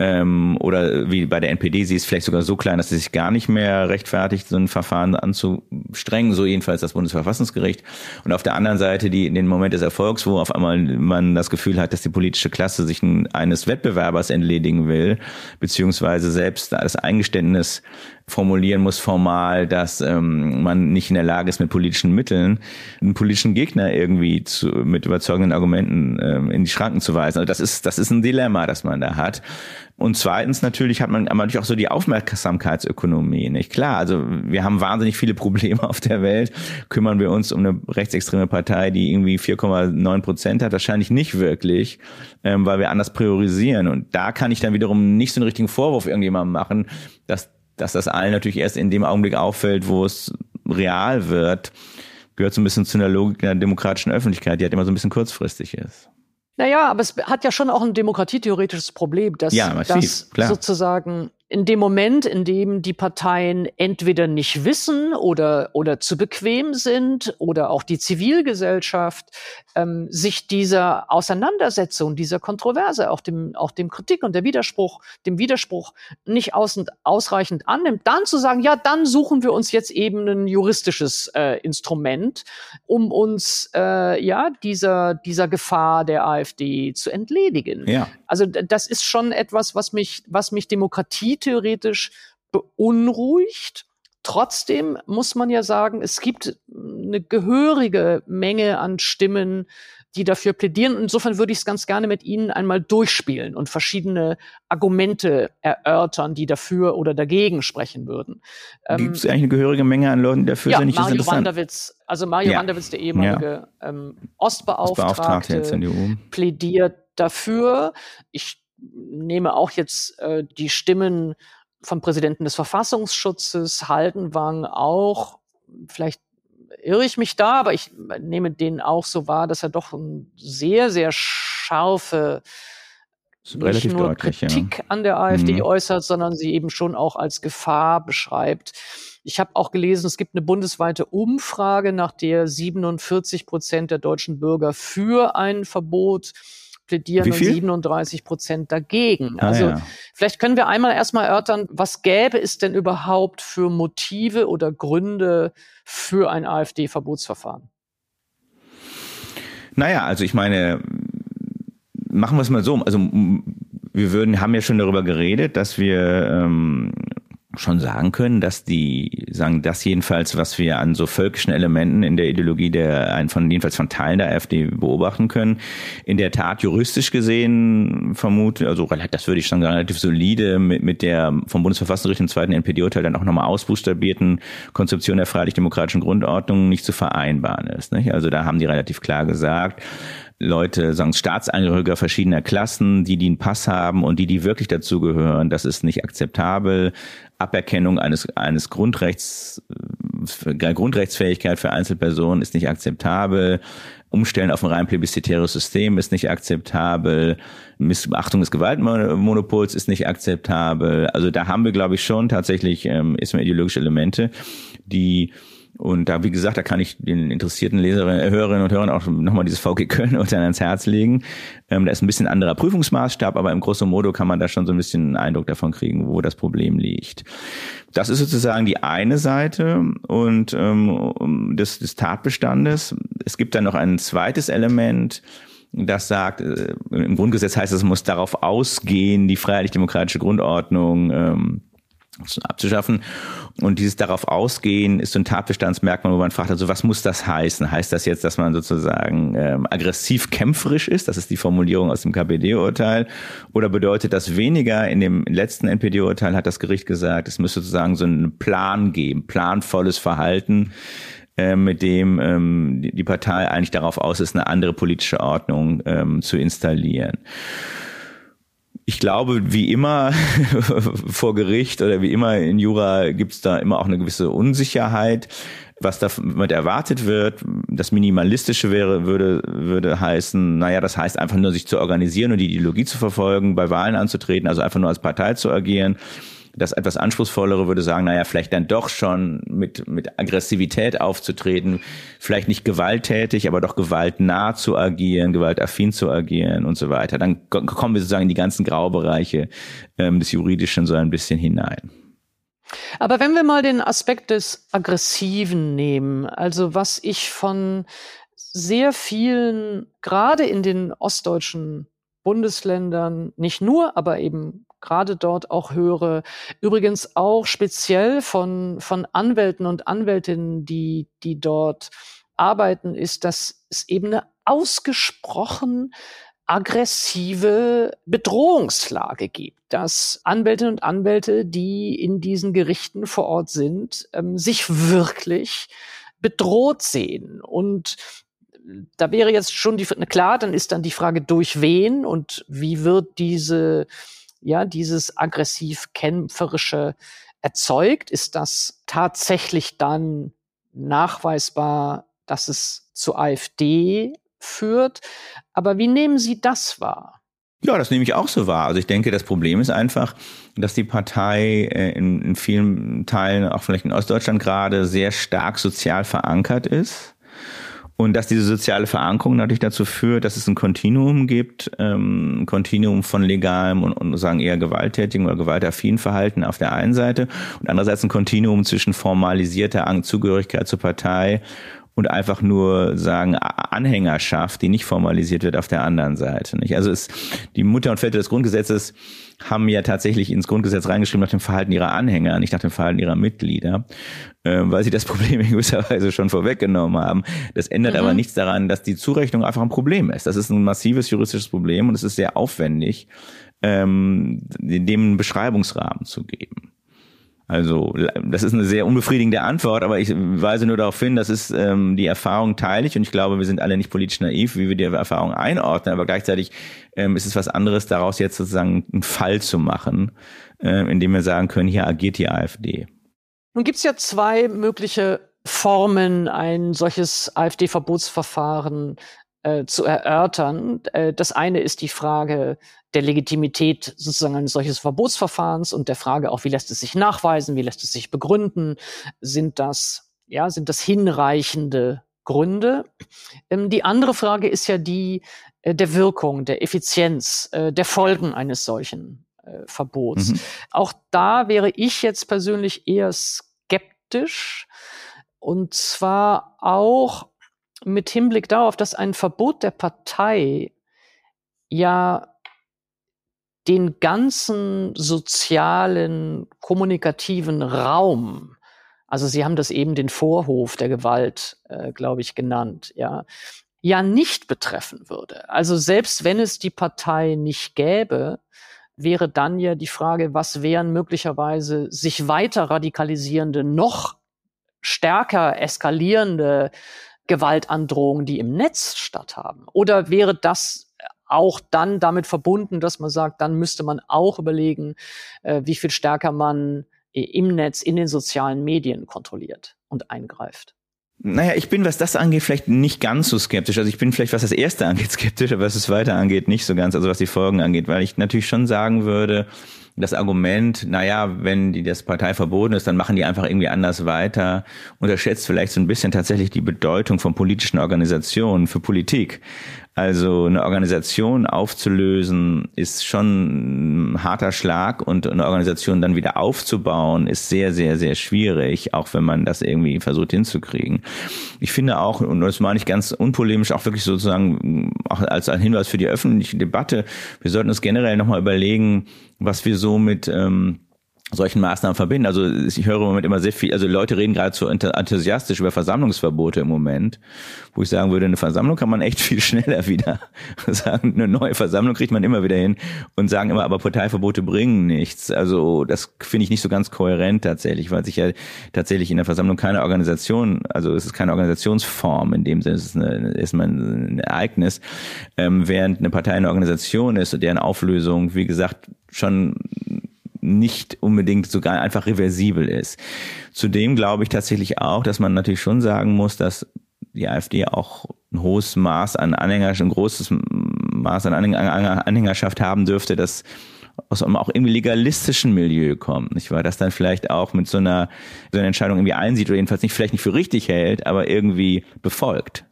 Speaker 1: ähm, oder wie bei der NPD, sie ist vielleicht sogar so klein, dass sie sich gar nicht mehr rechtfertigt, so ein Verfahren anzustrengen, so jedenfalls das Bundesverfassungsgericht. Und auf der anderen Seite die, den Moment des Erfolgs, wo auf einmal man das Gefühl hat, dass die politische Klasse sich eines Wettbewerbers entledigen will, beziehungsweise selbst das Eingeständnis formulieren muss formal, dass ähm, man nicht in der Lage ist, mit politischen Mitteln einen politischen Gegner irgendwie zu, mit überzeugenden Argumenten ähm, in die Schranken zu weisen. Also das ist, das ist ein Dilemma, das man da hat. Und zweitens natürlich hat man aber natürlich auch so die Aufmerksamkeitsökonomie, nicht klar? Also wir haben wahnsinnig viele Probleme auf der Welt. Kümmern wir uns um eine rechtsextreme Partei, die irgendwie 4,9 Prozent hat? Wahrscheinlich nicht wirklich, ähm, weil wir anders priorisieren. Und da kann ich dann wiederum nicht so einen richtigen Vorwurf irgendjemandem machen, dass, dass das allen natürlich erst in dem Augenblick auffällt, wo es real wird. Gehört so ein bisschen zu einer Logik der demokratischen Öffentlichkeit, die halt immer so ein bisschen kurzfristig ist.
Speaker 2: Naja, aber es hat ja schon auch ein demokratietheoretisches Problem, dass, ja, massiv, dass sozusagen in dem Moment, in dem die Parteien entweder nicht wissen oder, oder zu bequem sind oder auch die Zivilgesellschaft ähm, sich dieser Auseinandersetzung, dieser Kontroverse, auch dem, auch dem Kritik und der Widerspruch, dem Widerspruch nicht aus, ausreichend annimmt, dann zu sagen, ja, dann suchen wir uns jetzt eben ein juristisches äh, Instrument, um uns äh, ja dieser, dieser Gefahr der AfD zu entledigen. Ja. Also das ist schon etwas, was mich, was mich Demokratie theoretisch beunruhigt. Trotzdem muss man ja sagen, es gibt eine gehörige Menge an Stimmen, die dafür plädieren. Insofern würde ich es ganz gerne mit Ihnen einmal durchspielen und verschiedene Argumente erörtern, die dafür oder dagegen sprechen würden.
Speaker 1: Ähm, gibt es eigentlich eine gehörige Menge an Leuten, die dafür
Speaker 2: ja,
Speaker 1: sind?
Speaker 2: Mario Wanderwitz, also Mario ja. Wanderwitz, der ehemalige ja. ähm, Ostbeauftragte, Ostbeauftragte plädiert dafür. Ich nehme auch jetzt äh, die Stimmen vom Präsidenten des Verfassungsschutzes, Haldenwang auch, vielleicht irre ich mich da, aber ich nehme den auch so wahr, dass er doch eine sehr, sehr scharfe nicht nur Kritik ja. an der AfD mhm. äußert, sondern sie eben schon auch als Gefahr beschreibt. Ich habe auch gelesen, es gibt eine bundesweite Umfrage, nach der 47 Prozent der deutschen Bürger für ein Verbot plädieren und 37 Prozent dagegen. Ah, also ja. vielleicht können wir einmal erstmal erörtern, was gäbe es denn überhaupt für Motive oder Gründe für ein AfD-Verbotsverfahren?
Speaker 1: Naja, also ich meine, machen wir es mal so. Also wir würden, haben ja schon darüber geredet, dass wir ähm, schon sagen können, dass die, sagen das jedenfalls, was wir an so völkischen Elementen in der Ideologie der, von, jedenfalls von Teilen der AfD beobachten können, in der Tat juristisch gesehen vermute, also das würde ich sagen, relativ solide mit, mit der vom Bundesverfassungsgericht im zweiten NPD-Urteil dann auch nochmal ausbuchstabierten Konzeption der freiheitlich-demokratischen Grundordnung nicht zu vereinbaren ist. Nicht? Also da haben die relativ klar gesagt, Leute, sagen Staatsangehöriger verschiedener Klassen, die, die einen Pass haben und die, die wirklich dazugehören, das ist nicht akzeptabel. Aberkennung eines, eines Grundrechts, äh, Grundrechtsfähigkeit für Einzelpersonen ist nicht akzeptabel. Umstellen auf ein rein plebiszitäres System ist nicht akzeptabel. Missachtung des Gewaltmonopols ist nicht akzeptabel. Also da haben wir, glaube ich, schon tatsächlich ähm, ist ideologische Elemente, die Und da, wie gesagt, da kann ich den interessierten Leserinnen, Hörerinnen und Hörern auch nochmal dieses VG Köln unter ans Herz legen. Ähm, da ist ein bisschen anderer Prüfungsmaßstab, aber im grosso modo kann man da schon so ein bisschen einen Eindruck davon kriegen, wo das Problem liegt. Das ist sozusagen die eine Seite und ähm, des, des Tatbestandes. Es gibt dann noch ein zweites Element, das sagt, äh, im Grundgesetz heißt es, es muss darauf ausgehen, die freiheitlich-demokratische Grundordnung ähm, abzuschaffen. Und dieses darauf ausgehen ist so ein Tatbestandsmerkmal, wo man fragt, also was muss das heißen? Heißt das jetzt, dass man sozusagen ähm, aggressiv kämpferisch ist? Das ist die Formulierung aus dem KPD-Urteil. Oder bedeutet das weniger? In dem letzten NPD-Urteil hat das Gericht gesagt, es müsste sozusagen so einen Plan geben, planvolles Verhalten äh, mit dem ähm, die Partei eigentlich darauf aus ist, eine andere politische Ordnung ähm, zu installieren ich glaube, wie immer vor Gericht oder wie immer in Jura gibt es da immer auch eine gewisse Unsicherheit, was damit erwartet wird. Das Minimalistische wäre, würde, würde heißen, naja, das heißt einfach nur, sich zu organisieren und die Ideologie zu verfolgen, bei Wahlen anzutreten, also einfach nur als Partei zu agieren. Das etwas anspruchsvollere würde sagen, naja, vielleicht dann doch schon mit, mit Aggressivität aufzutreten, vielleicht nicht gewalttätig, aber doch gewaltnah zu agieren, gewaltaffin zu agieren und so weiter. Dann kommen wir sozusagen in die ganzen Graubereiche ähm, des Juridischen so ein bisschen hinein.
Speaker 2: Aber wenn wir mal den Aspekt des Aggressiven nehmen, also was ich von sehr vielen, gerade in den ostdeutschen Bundesländern, nicht nur, aber eben gerade dort auch höre. Übrigens auch speziell von, von Anwälten und Anwältinnen, die, die dort arbeiten, ist, dass es eben eine ausgesprochen aggressive Bedrohungslage gibt, dass Anwältinnen und Anwälte, die in diesen Gerichten vor Ort sind, ähm, sich wirklich bedroht sehen und da wäre jetzt schon die, klar, dann ist dann die Frage, durch wen und wie wird diese ja, dieses aggressiv-kämpferische erzeugt? Ist das tatsächlich dann nachweisbar, dass es zur AfD führt? Aber wie nehmen Sie das wahr?
Speaker 1: Ja, das nehme ich auch so wahr. Also ich denke, das Problem ist einfach, dass die Partei äh, in, in vielen Teilen, auch vielleicht in Ostdeutschland gerade, sehr stark sozial verankert ist und dass diese soziale Verankerung natürlich dazu führt, dass es ein Kontinuum gibt, ähm, ein Kontinuum von legalem und, und sagen eher gewalttätigem oder gewaltaffinen Verhalten auf der einen Seite und andererseits ein Kontinuum zwischen formalisierter Zugehörigkeit zur Partei und einfach nur sagen Anhängerschaft, die nicht formalisiert wird auf der anderen Seite. Nicht? Also es, die Mutter und Väter des Grundgesetzes haben ja tatsächlich ins Grundgesetz reingeschrieben nach dem Verhalten ihrer Anhänger, nicht nach dem Verhalten ihrer Mitglieder, äh, weil sie das Problem in gewisser Weise schon vorweggenommen haben. Das ändert mhm. aber nichts daran, dass die Zurechnung einfach ein Problem ist. Das ist ein massives juristisches Problem und es ist sehr aufwendig, ähm, dem einen Beschreibungsrahmen zu geben. Also das ist eine sehr unbefriedigende Antwort, aber ich weise nur darauf hin, das ist ähm, die Erfahrung teile ich und ich glaube, wir sind alle nicht politisch naiv, wie wir die Erfahrung einordnen, aber gleichzeitig ähm, ist es was anderes, daraus jetzt sozusagen einen Fall zu machen, äh, indem wir sagen können, hier agiert die AfD.
Speaker 2: Nun gibt es ja zwei mögliche Formen, ein solches AfD-Verbotsverfahren äh, zu erörtern. Äh, das eine ist die Frage, der Legitimität sozusagen eines solches Verbotsverfahrens und der Frage auch, wie lässt es sich nachweisen, wie lässt es sich begründen, sind das, ja, sind das hinreichende Gründe? Ähm, die andere Frage ist ja die äh, der Wirkung, der Effizienz, äh, der Folgen eines solchen äh, Verbots. Mhm. Auch da wäre ich jetzt persönlich eher skeptisch und zwar auch mit Hinblick darauf, dass ein Verbot der Partei ja den ganzen sozialen, kommunikativen Raum, also Sie haben das eben den Vorhof der Gewalt, äh, glaube ich, genannt, ja, ja nicht betreffen würde. Also selbst wenn es die Partei nicht gäbe, wäre dann ja die Frage, was wären möglicherweise sich weiter radikalisierende, noch stärker eskalierende Gewaltandrohungen, die im Netz statthaben? Oder wäre das auch dann damit verbunden, dass man sagt, dann müsste man auch überlegen, äh, wie viel stärker man im Netz, in den sozialen Medien kontrolliert und eingreift.
Speaker 1: Naja, ich bin, was das angeht, vielleicht nicht ganz so skeptisch. Also ich bin vielleicht, was das Erste angeht, skeptisch, aber was es weiter angeht, nicht so ganz, also was die Folgen angeht, weil ich natürlich schon sagen würde, das Argument, naja, wenn die das Partei verboten ist, dann machen die einfach irgendwie anders weiter, unterschätzt vielleicht so ein bisschen tatsächlich die Bedeutung von politischen Organisationen für Politik. Also eine Organisation aufzulösen ist schon ein harter Schlag und eine Organisation dann wieder aufzubauen ist sehr, sehr, sehr schwierig, auch wenn man das irgendwie versucht hinzukriegen. Ich finde auch, und das meine ich ganz unpolemisch, auch wirklich sozusagen auch als ein Hinweis für die öffentliche Debatte, wir sollten uns generell nochmal überlegen, was wir so mit ähm, solchen Maßnahmen verbinden. Also ich höre im Moment immer sehr viel, also Leute reden gerade so enthusiastisch über Versammlungsverbote im Moment, wo ich sagen würde, eine Versammlung kann man echt viel schneller wieder sagen, eine neue Versammlung kriegt man immer wieder hin und sagen immer, aber Parteiverbote bringen nichts. Also das finde ich nicht so ganz kohärent tatsächlich, weil sich ja tatsächlich in der Versammlung keine Organisation, also es ist keine Organisationsform in dem Sinne, es ist, eine, erstmal ein Ereignis, ähm, während eine Partei eine Organisation ist und deren Auflösung, wie gesagt, schon nicht unbedingt sogar einfach reversibel ist. Zudem glaube ich tatsächlich auch, dass man natürlich schon sagen muss, dass die AfD auch ein hohes Maß an Anhängerschaft, ein großes Maß an Anhängerschaft haben dürfte, das aus einem auch irgendwie legalistischen Milieu kommt, nicht wahr? Das dann vielleicht auch mit so einer, so einer Entscheidung irgendwie einsieht oder jedenfalls nicht, vielleicht nicht für richtig hält, aber irgendwie befolgt.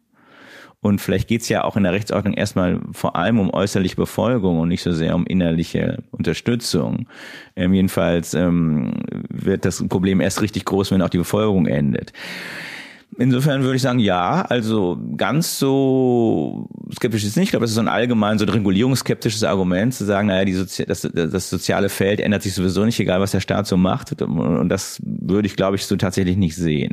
Speaker 1: Und vielleicht geht's ja auch in der Rechtsordnung erstmal vor allem um äußerliche Befolgung und nicht so sehr um innerliche Unterstützung. Ähm, jedenfalls ähm, wird das Problem erst richtig groß, wenn auch die Befolgung endet. Insofern würde ich sagen, ja, also ganz so skeptisch ist nicht. Ich glaube, das ist so ein allgemein so ein regulierungsskeptisches Argument, zu sagen, naja, die Sozi das, das soziale Feld ändert sich sowieso nicht, egal was der Staat so macht. Und das würde ich, glaube ich, so tatsächlich nicht sehen.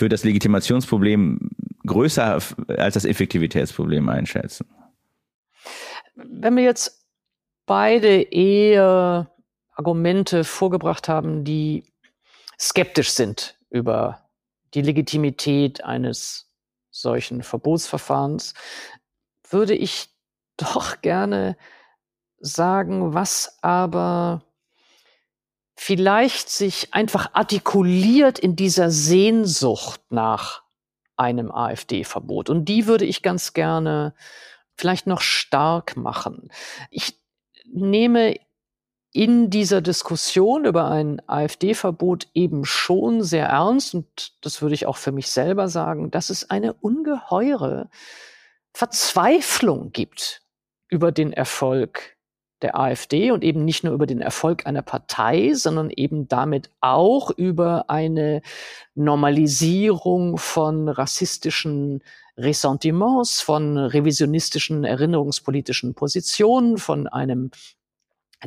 Speaker 1: Würde das Legitimationsproblem größer als das Effektivitätsproblem einschätzen.
Speaker 2: Wenn wir jetzt beide eher Argumente vorgebracht haben, die skeptisch sind über die Legitimität eines solchen Verbotsverfahrens, würde ich doch gerne sagen, was aber vielleicht sich einfach artikuliert in dieser Sehnsucht nach einem AfD-Verbot. Und die würde ich ganz gerne vielleicht noch stark machen. Ich nehme in dieser Diskussion über ein AfD-Verbot eben schon sehr ernst, und das würde ich auch für mich selber sagen, dass es eine ungeheure Verzweiflung gibt über den Erfolg der AfD und eben nicht nur über den Erfolg einer Partei, sondern eben damit auch über eine Normalisierung von rassistischen Ressentiments, von revisionistischen erinnerungspolitischen Positionen, von einem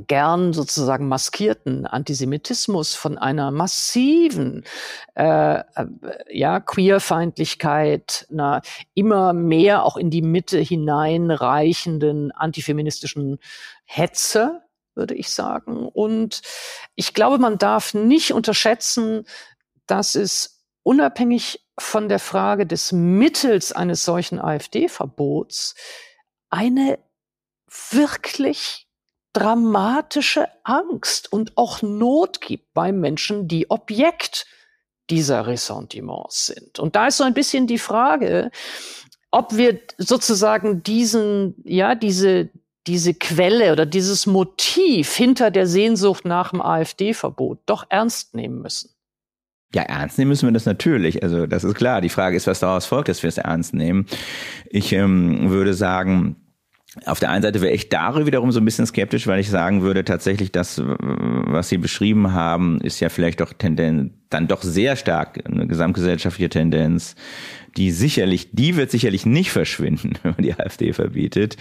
Speaker 2: gern sozusagen maskierten Antisemitismus, von einer massiven äh, äh, ja, Queerfeindlichkeit, einer immer mehr auch in die Mitte hineinreichenden antifeministischen Hetze, würde ich sagen. Und ich glaube, man darf nicht unterschätzen, dass es unabhängig von der Frage des Mittels eines solchen AfD-Verbots eine wirklich dramatische Angst und auch Not gibt bei Menschen, die Objekt dieser Ressentiments sind. Und da ist so ein bisschen die Frage, ob wir sozusagen diesen, ja, diese, diese Quelle oder dieses Motiv hinter der Sehnsucht nach dem AfD-Verbot doch ernst nehmen müssen.
Speaker 1: Ja, ernst nehmen müssen wir das natürlich. Also das ist klar. Die Frage ist, was daraus folgt, dass wir es ernst nehmen. Ich ähm, würde sagen, auf der einen Seite wäre ich darüber wiederum so ein bisschen skeptisch, weil ich sagen würde, tatsächlich das, was Sie beschrieben haben, ist ja vielleicht doch Tendenz, dann doch sehr stark eine gesamtgesellschaftliche Tendenz, die sicherlich, die wird sicherlich nicht verschwinden, wenn man die AfD verbietet,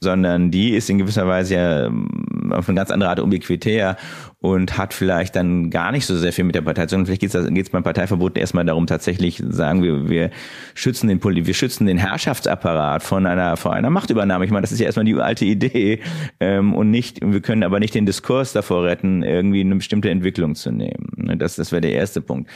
Speaker 1: sondern die ist in gewisser Weise ja ähm, auf eine ganz andere Art ubiquitär und hat vielleicht dann gar nicht so sehr viel mit der Partei, sondern vielleicht geht es beim Parteiverbot erstmal darum, tatsächlich sagen wir, wir schützen den wir schützen den Herrschaftsapparat von einer vor einer Machtübernahme. Ich meine, das ist ja erstmal die alte Idee ähm, und nicht, wir können aber nicht den Diskurs davor retten, irgendwie eine bestimmte Entwicklung zu nehmen. Das, das wäre der erste Punkt.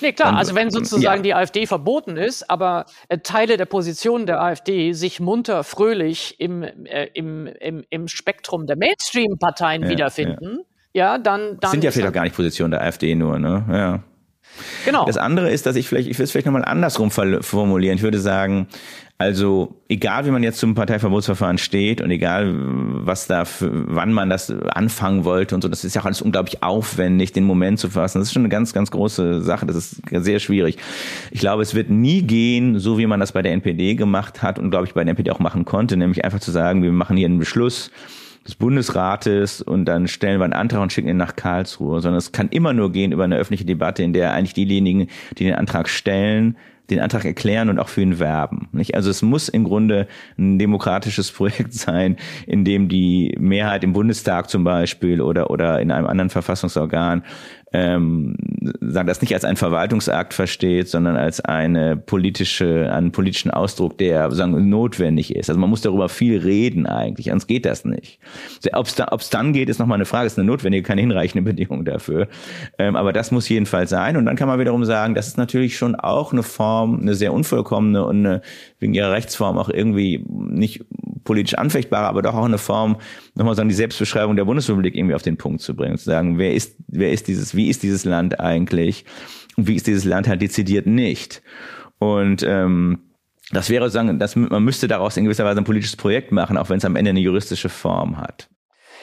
Speaker 2: Nee, klar, also wenn sozusagen ja. die AfD verboten ist, aber äh, Teile der Position der AfD sich munter, fröhlich im, äh, im, im, im Spektrum der Mainstream-Parteien ja, wiederfinden, ja. Ja, dann, dann.
Speaker 1: Das sind ja vielleicht auch gar nicht Positionen der AfD nur, ne? Ja. Genau. Das andere ist, dass ich vielleicht, ich will es vielleicht nochmal andersrum formulieren. Ich würde sagen, also egal wie man jetzt zum Parteiverbotsverfahren steht und egal was da für, wann man das anfangen wollte und so, das ist ja auch alles unglaublich aufwendig, den Moment zu fassen. Das ist schon eine ganz, ganz große Sache. Das ist sehr schwierig. Ich glaube, es wird nie gehen, so wie man das bei der NPD gemacht hat und glaube ich bei der NPD auch machen konnte, nämlich einfach zu sagen, wir machen hier einen Beschluss des Bundesrates und dann stellen wir einen Antrag und schicken ihn nach Karlsruhe, sondern es kann immer nur gehen über eine öffentliche Debatte, in der eigentlich diejenigen, die den Antrag stellen, den Antrag erklären und auch für ihn werben. Nicht? Also es muss im Grunde ein demokratisches Projekt sein, in dem die Mehrheit im Bundestag zum Beispiel oder, oder in einem anderen Verfassungsorgan ähm, sagen, das nicht als ein Verwaltungsakt versteht, sondern als eine politische, einen politischen Ausdruck, der sagen, notwendig ist. Also man muss darüber viel reden eigentlich, sonst geht das nicht. Ob es da, ob's dann geht, ist nochmal eine Frage, ist eine notwendige, keine hinreichende Bedingung dafür. Ähm, aber das muss jedenfalls sein. Und dann kann man wiederum sagen, das ist natürlich schon auch eine Form, eine sehr unvollkommene und eine, wegen ihrer Rechtsform auch irgendwie nicht politisch anfechtbare, aber doch auch eine Form, nochmal sagen, die Selbstbeschreibung der Bundesrepublik irgendwie auf den Punkt zu bringen, zu sagen, wer ist, wer ist dieses, wie ist dieses Land eigentlich und wie ist dieses Land halt dezidiert nicht. Und ähm, das wäre sagen, dass man müsste daraus in gewisser Weise ein politisches Projekt machen, auch wenn es am Ende eine juristische Form hat.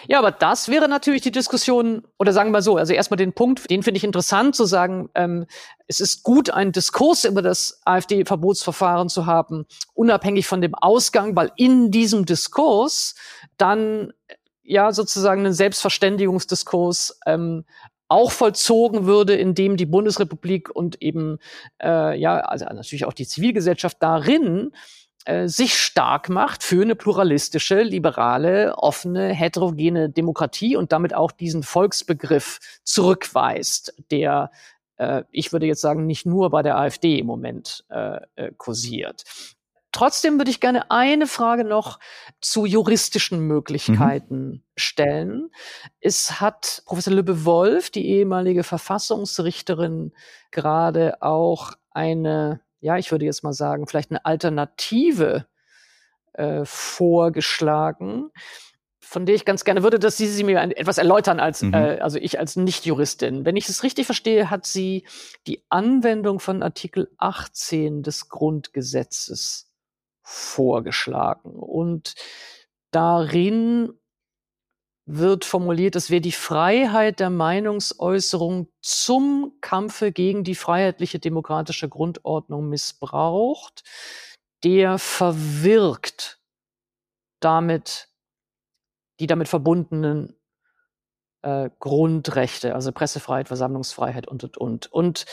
Speaker 2: Ja, aber das wäre natürlich die Diskussion, oder sagen wir mal so, also erstmal den Punkt, den finde ich interessant zu sagen, ähm, es ist gut, einen Diskurs über das AfD-Verbotsverfahren zu haben, unabhängig von dem Ausgang, weil in diesem Diskurs dann ja sozusagen ein Selbstverständigungsdiskurs ähm, auch vollzogen würde, indem die Bundesrepublik und eben äh, ja also natürlich auch die Zivilgesellschaft darin äh, sich stark macht für eine pluralistische, liberale, offene, heterogene Demokratie und damit auch diesen Volksbegriff zurückweist, der äh, ich würde jetzt sagen, nicht nur bei der AfD im Moment äh, äh, kursiert. Trotzdem würde ich gerne eine Frage noch zu juristischen Möglichkeiten mhm. stellen. Es hat Professor Lübbe-Wolf, die ehemalige Verfassungsrichterin, gerade auch eine ja, ich würde jetzt mal sagen, vielleicht eine Alternative äh, vorgeschlagen, von der ich ganz gerne würde, dass Sie sie mir etwas erläutern als, mhm. äh, also ich als Nicht-Juristin. Wenn ich es richtig verstehe, hat sie die Anwendung von Artikel 18 des Grundgesetzes vorgeschlagen und darin wird formuliert, es wäre die Freiheit der Meinungsäußerung zum Kampfe gegen die freiheitliche demokratische Grundordnung missbraucht, der verwirkt damit die damit verbundenen äh, Grundrechte, also Pressefreiheit, Versammlungsfreiheit und, und, und. Und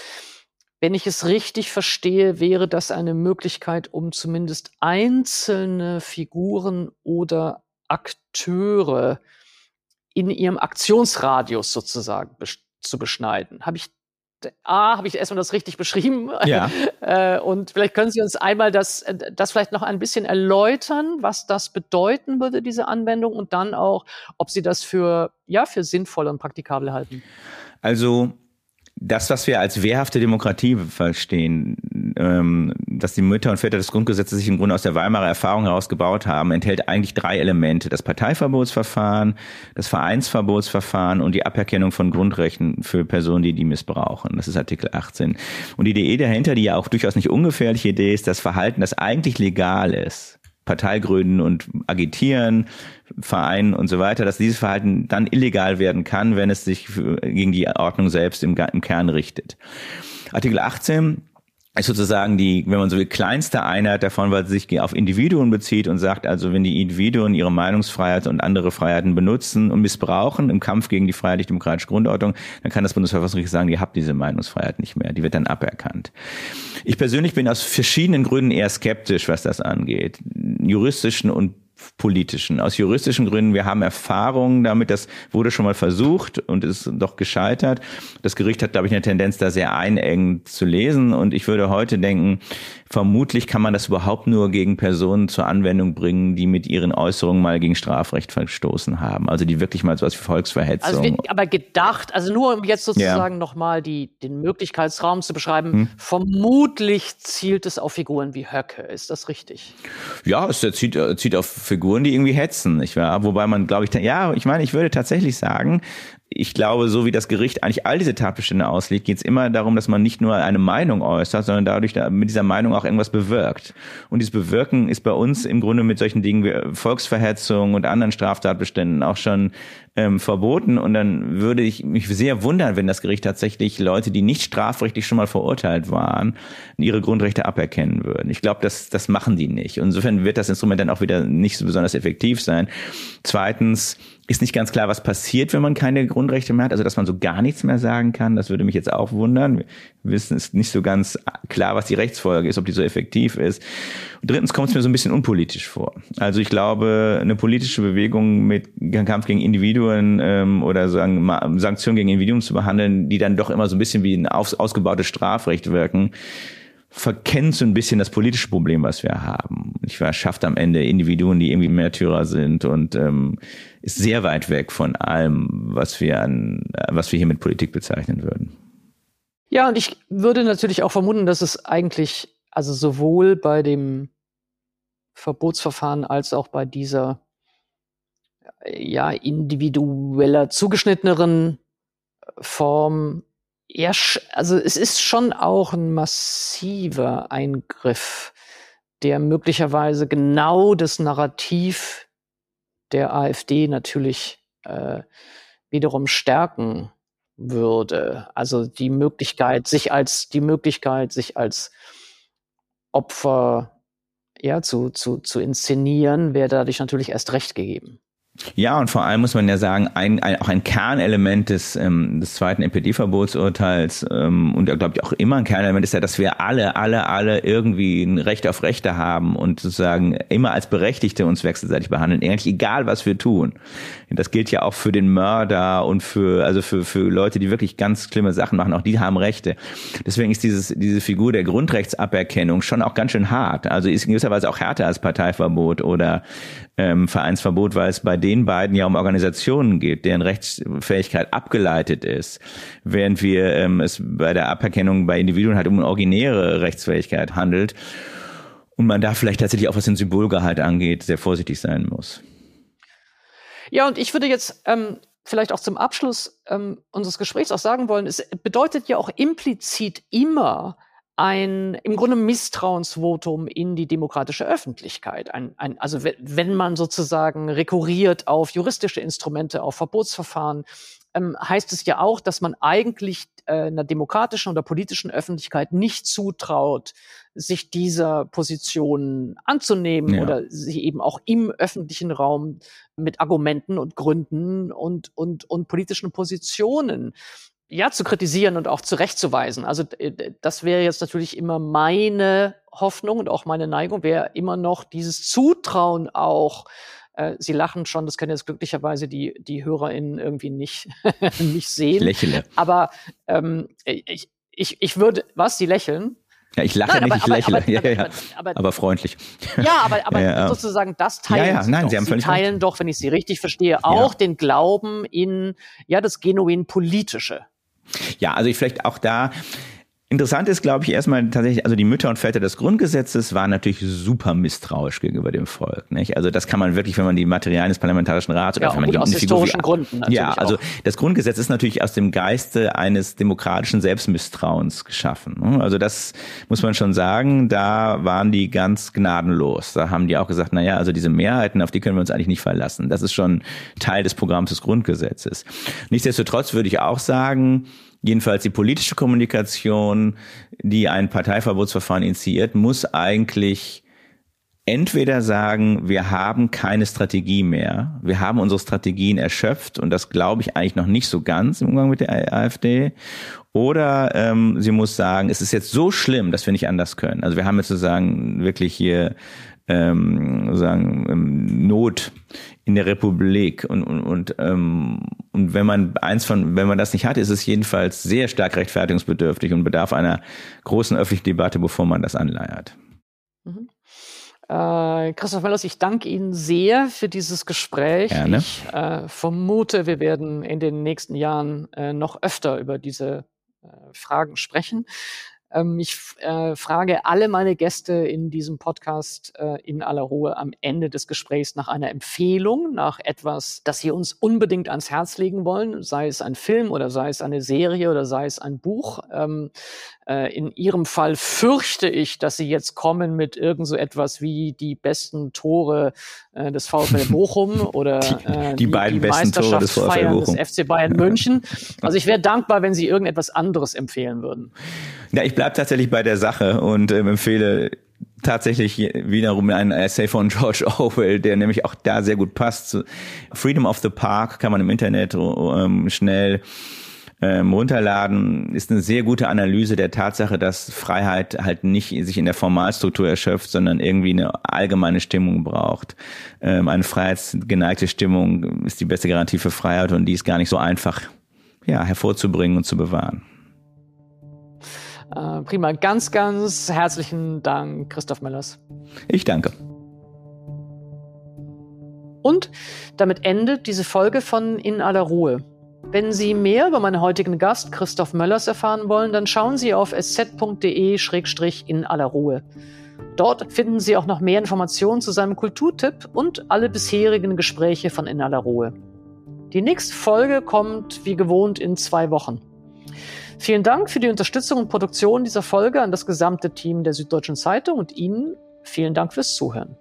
Speaker 2: wenn ich es richtig verstehe, wäre das eine Möglichkeit, um zumindest einzelne Figuren oder Akteure in ihrem Aktionsradius sozusagen zu beschneiden. Habe ich A, habe ich erstmal das richtig beschrieben?
Speaker 1: Ja.
Speaker 2: Äh, und vielleicht können Sie uns einmal das, äh, das vielleicht noch ein bisschen erläutern, was das bedeuten würde, diese Anwendung, und dann auch, ob Sie das für, ja, für sinnvoll und praktikabel halten.
Speaker 1: Also, das, was wir als wehrhafte Demokratie verstehen, ähm, dass die Mütter und Väter des Grundgesetzes sich im Grunde aus der Weimarer Erfahrung heraus gebaut haben, enthält eigentlich drei Elemente. Das Parteiverbotsverfahren, das Vereinsverbotsverfahren und die Aberkennung von Grundrechten für Personen, die die missbrauchen. Das ist Artikel 18. Und die Idee dahinter, die ja auch durchaus nicht ungefährliche Idee ist, das Verhalten, das eigentlich legal ist, Partei gründen und agitieren, Vereinen und so weiter, dass dieses Verhalten dann illegal werden kann, wenn es sich gegen die Ordnung selbst im, im Kern richtet. Artikel 18 ist sozusagen die, wenn man so will, kleinste Einheit davon, weil sie sich auf Individuen bezieht und sagt, also wenn die Individuen ihre Meinungsfreiheit und andere Freiheiten benutzen und missbrauchen im Kampf gegen die freiheitlich-demokratische Grundordnung, dann kann das Bundesverfassungsgericht sagen, ihr habt diese Meinungsfreiheit nicht mehr, die wird dann aberkannt. Ich persönlich bin aus verschiedenen Gründen eher skeptisch, was das angeht. Juristischen und politischen. Aus juristischen Gründen, wir haben Erfahrungen damit, das wurde schon mal versucht und ist doch gescheitert. Das Gericht hat, glaube ich, eine Tendenz, da sehr einengend zu lesen und ich würde heute denken, vermutlich kann man das überhaupt nur gegen Personen zur Anwendung bringen, die mit ihren Äußerungen mal gegen Strafrecht verstoßen haben. Also die wirklich mal so was wie Volksverhetzung.
Speaker 2: Also aber gedacht, also nur um jetzt sozusagen ja. nochmal den Möglichkeitsraum zu beschreiben, hm. vermutlich zielt es auf Figuren wie Höcke. Ist das richtig?
Speaker 1: Ja, es zieht, zieht auf Figuren, die irgendwie hetzen, nicht wahr? Wobei man, glaube ich, ja, ich meine, ich würde tatsächlich sagen, ich glaube, so wie das Gericht eigentlich all diese Tatbestände auslegt, geht es immer darum, dass man nicht nur eine Meinung äußert, sondern dadurch mit dieser Meinung auch irgendwas bewirkt. Und dieses Bewirken ist bei uns im Grunde mit solchen Dingen wie Volksverhetzung und anderen Straftatbeständen auch schon ähm, verboten. Und dann würde ich mich sehr wundern, wenn das Gericht tatsächlich Leute, die nicht strafrechtlich schon mal verurteilt waren, ihre Grundrechte aberkennen würden. Ich glaube, das, das machen die nicht. Und insofern wird das Instrument dann auch wieder nicht so besonders effektiv sein. Zweitens, ist nicht ganz klar, was passiert, wenn man keine Grundrechte mehr hat. Also, dass man so gar nichts mehr sagen kann, das würde mich jetzt auch wundern. Wir wissen, es ist nicht so ganz klar, was die Rechtsfolge ist, ob die so effektiv ist. Und drittens kommt es mir so ein bisschen unpolitisch vor. Also, ich glaube, eine politische Bewegung mit Kampf gegen Individuen ähm, oder sagen, Sanktionen gegen Individuen zu behandeln, die dann doch immer so ein bisschen wie ein aus, ausgebautes Strafrecht wirken, verkennt so ein bisschen das politische Problem, was wir haben. Ich schafft am Ende Individuen, die irgendwie Märtyrer sind und ähm, ist sehr weit weg von allem, was wir an, was wir hier mit Politik bezeichnen würden.
Speaker 2: Ja, und ich würde natürlich auch vermuten, dass es eigentlich, also sowohl bei dem Verbotsverfahren als auch bei dieser ja individueller zugeschnitteneren Form ja, also es ist schon auch ein massiver Eingriff, der möglicherweise genau das Narrativ der AfD natürlich äh, wiederum stärken würde. Also die Möglichkeit, sich als die Möglichkeit, sich als Opfer ja zu, zu, zu inszenieren, wäre dadurch natürlich erst recht gegeben.
Speaker 1: Ja, und vor allem muss man ja sagen, ein, ein, auch ein Kernelement des, ähm, des zweiten NPD-Verbotsurteils ähm, und glaube ich auch immer ein Kernelement ist ja, dass wir alle, alle, alle irgendwie ein Recht auf Rechte haben und sozusagen immer als Berechtigte uns wechselseitig behandeln, eigentlich egal, was wir tun. Das gilt ja auch für den Mörder und für, also für, für Leute, die wirklich ganz schlimme Sachen machen, auch die haben Rechte. Deswegen ist dieses, diese Figur der Grundrechtsaberkennung schon auch ganz schön hart. Also ist in gewisser Weise auch härter als Parteiverbot oder ähm, Vereinsverbot, weil es bei den beiden ja um Organisationen geht, deren Rechtsfähigkeit abgeleitet ist, während wir ähm, es bei der Aberkennung bei Individuen halt um eine originäre Rechtsfähigkeit handelt und man da vielleicht tatsächlich auch was den Symbolgehalt angeht, sehr vorsichtig sein muss.
Speaker 2: Ja, und ich würde jetzt ähm, vielleicht auch zum Abschluss ähm, unseres Gesprächs auch sagen wollen, es bedeutet ja auch implizit immer, ein im Grunde Misstrauensvotum in die demokratische Öffentlichkeit. Ein, ein, also wenn man sozusagen rekurriert auf juristische Instrumente, auf Verbotsverfahren, ähm, heißt es ja auch, dass man eigentlich äh, einer demokratischen oder politischen Öffentlichkeit nicht zutraut, sich dieser Position anzunehmen ja. oder sie eben auch im öffentlichen Raum mit Argumenten und Gründen und, und, und politischen Positionen ja, zu kritisieren und auch zurechtzuweisen. Also das wäre jetzt natürlich immer meine Hoffnung und auch meine Neigung, wäre immer noch dieses Zutrauen auch. Äh, Sie lachen schon, das können jetzt glücklicherweise die, die HörerInnen irgendwie nicht, nicht sehen. Ich
Speaker 1: lächle.
Speaker 2: Aber ähm, ich, ich, ich würde, was, Sie lächeln?
Speaker 1: Ja, ich lache nein, nicht, aber, ich lächle. Aber, ja, ja, aber, aber, freundlich.
Speaker 2: Ja, aber, aber sozusagen das teilen ja, ja. Nein, Sie. Sie, Sie teilen recht. doch, wenn ich Sie richtig verstehe, auch den Glauben in ja das genuin politische.
Speaker 1: Ja, also ich vielleicht auch da Interessant ist, glaube ich, erstmal tatsächlich, also die Mütter und Väter des Grundgesetzes waren natürlich super misstrauisch gegenüber dem Volk. Nicht? Also das kann man wirklich, wenn man die Materialien des Parlamentarischen Rats oder
Speaker 2: ja,
Speaker 1: wenn man
Speaker 2: die aus historischen wie, Gründen
Speaker 1: Ja, also auch. das Grundgesetz ist natürlich aus dem Geiste eines demokratischen Selbstmisstrauens geschaffen. Ne? Also das muss man schon sagen, da waren die ganz gnadenlos. Da haben die auch gesagt, na ja, also diese Mehrheiten, auf die können wir uns eigentlich nicht verlassen. Das ist schon Teil des Programms des Grundgesetzes. Nichtsdestotrotz würde ich auch sagen, Jedenfalls die politische Kommunikation, die ein Parteiverbotsverfahren initiiert, muss eigentlich entweder sagen, wir haben keine Strategie mehr, wir haben unsere Strategien erschöpft und das glaube ich eigentlich noch nicht so ganz im Umgang mit der AfD, oder ähm, sie muss sagen, es ist jetzt so schlimm, dass wir nicht anders können. Also wir haben jetzt sozusagen wirklich hier ähm, sagen ähm, Not in der Republik und und und, ähm, und wenn man eins von wenn man das nicht hat, ist es jedenfalls sehr stark rechtfertigungsbedürftig und bedarf einer großen öffentlichen Debatte, bevor man das anleiert.
Speaker 2: Mhm. Äh, Christoph Mellers, ich danke Ihnen sehr für dieses Gespräch.
Speaker 1: Gerne.
Speaker 2: Ich äh, vermute, wir werden in den nächsten Jahren äh, noch öfter über diese äh, Fragen sprechen. Ähm, ich äh, frage alle meine Gäste in diesem Podcast äh, in aller Ruhe am Ende des Gesprächs nach einer Empfehlung, nach etwas, das sie uns unbedingt ans Herz legen wollen, sei es ein Film oder sei es eine Serie oder sei es ein Buch. Ähm, äh, in Ihrem Fall fürchte ich, dass Sie jetzt kommen mit irgend so etwas wie die besten Tore äh, des VfL Bochum oder
Speaker 1: äh, die, die, beiden die besten Tore des VfL Bochum.
Speaker 2: des FC Bayern München. Also ich wäre dankbar, wenn Sie irgendetwas anderes empfehlen würden.
Speaker 1: Ja, ich bleibe tatsächlich bei der Sache und ähm, empfehle tatsächlich wiederum ein Essay von George Orwell, der nämlich auch da sehr gut passt. Freedom of the Park kann man im Internet ähm, schnell ähm, runterladen, ist eine sehr gute Analyse der Tatsache, dass Freiheit halt nicht sich in der Formalstruktur erschöpft, sondern irgendwie eine allgemeine Stimmung braucht. Ähm, eine freiheitsgeneigte Stimmung ist die beste Garantie für Freiheit und die ist gar nicht so einfach ja, hervorzubringen und zu bewahren.
Speaker 2: Äh, prima. Ganz, ganz herzlichen Dank, Christoph Mellers.
Speaker 1: Ich danke.
Speaker 2: Und damit endet diese Folge von In aller Ruhe. Wenn Sie mehr über meinen heutigen Gast Christoph Möllers erfahren wollen, dann schauen Sie auf sz.de-in aller Ruhe. Dort finden Sie auch noch mehr Informationen zu seinem Kulturtipp und alle bisherigen Gespräche von In aller Ruhe. Die nächste Folge kommt wie gewohnt in zwei Wochen. Vielen Dank für die Unterstützung und Produktion dieser Folge an das gesamte Team der Süddeutschen Zeitung und Ihnen vielen Dank fürs Zuhören.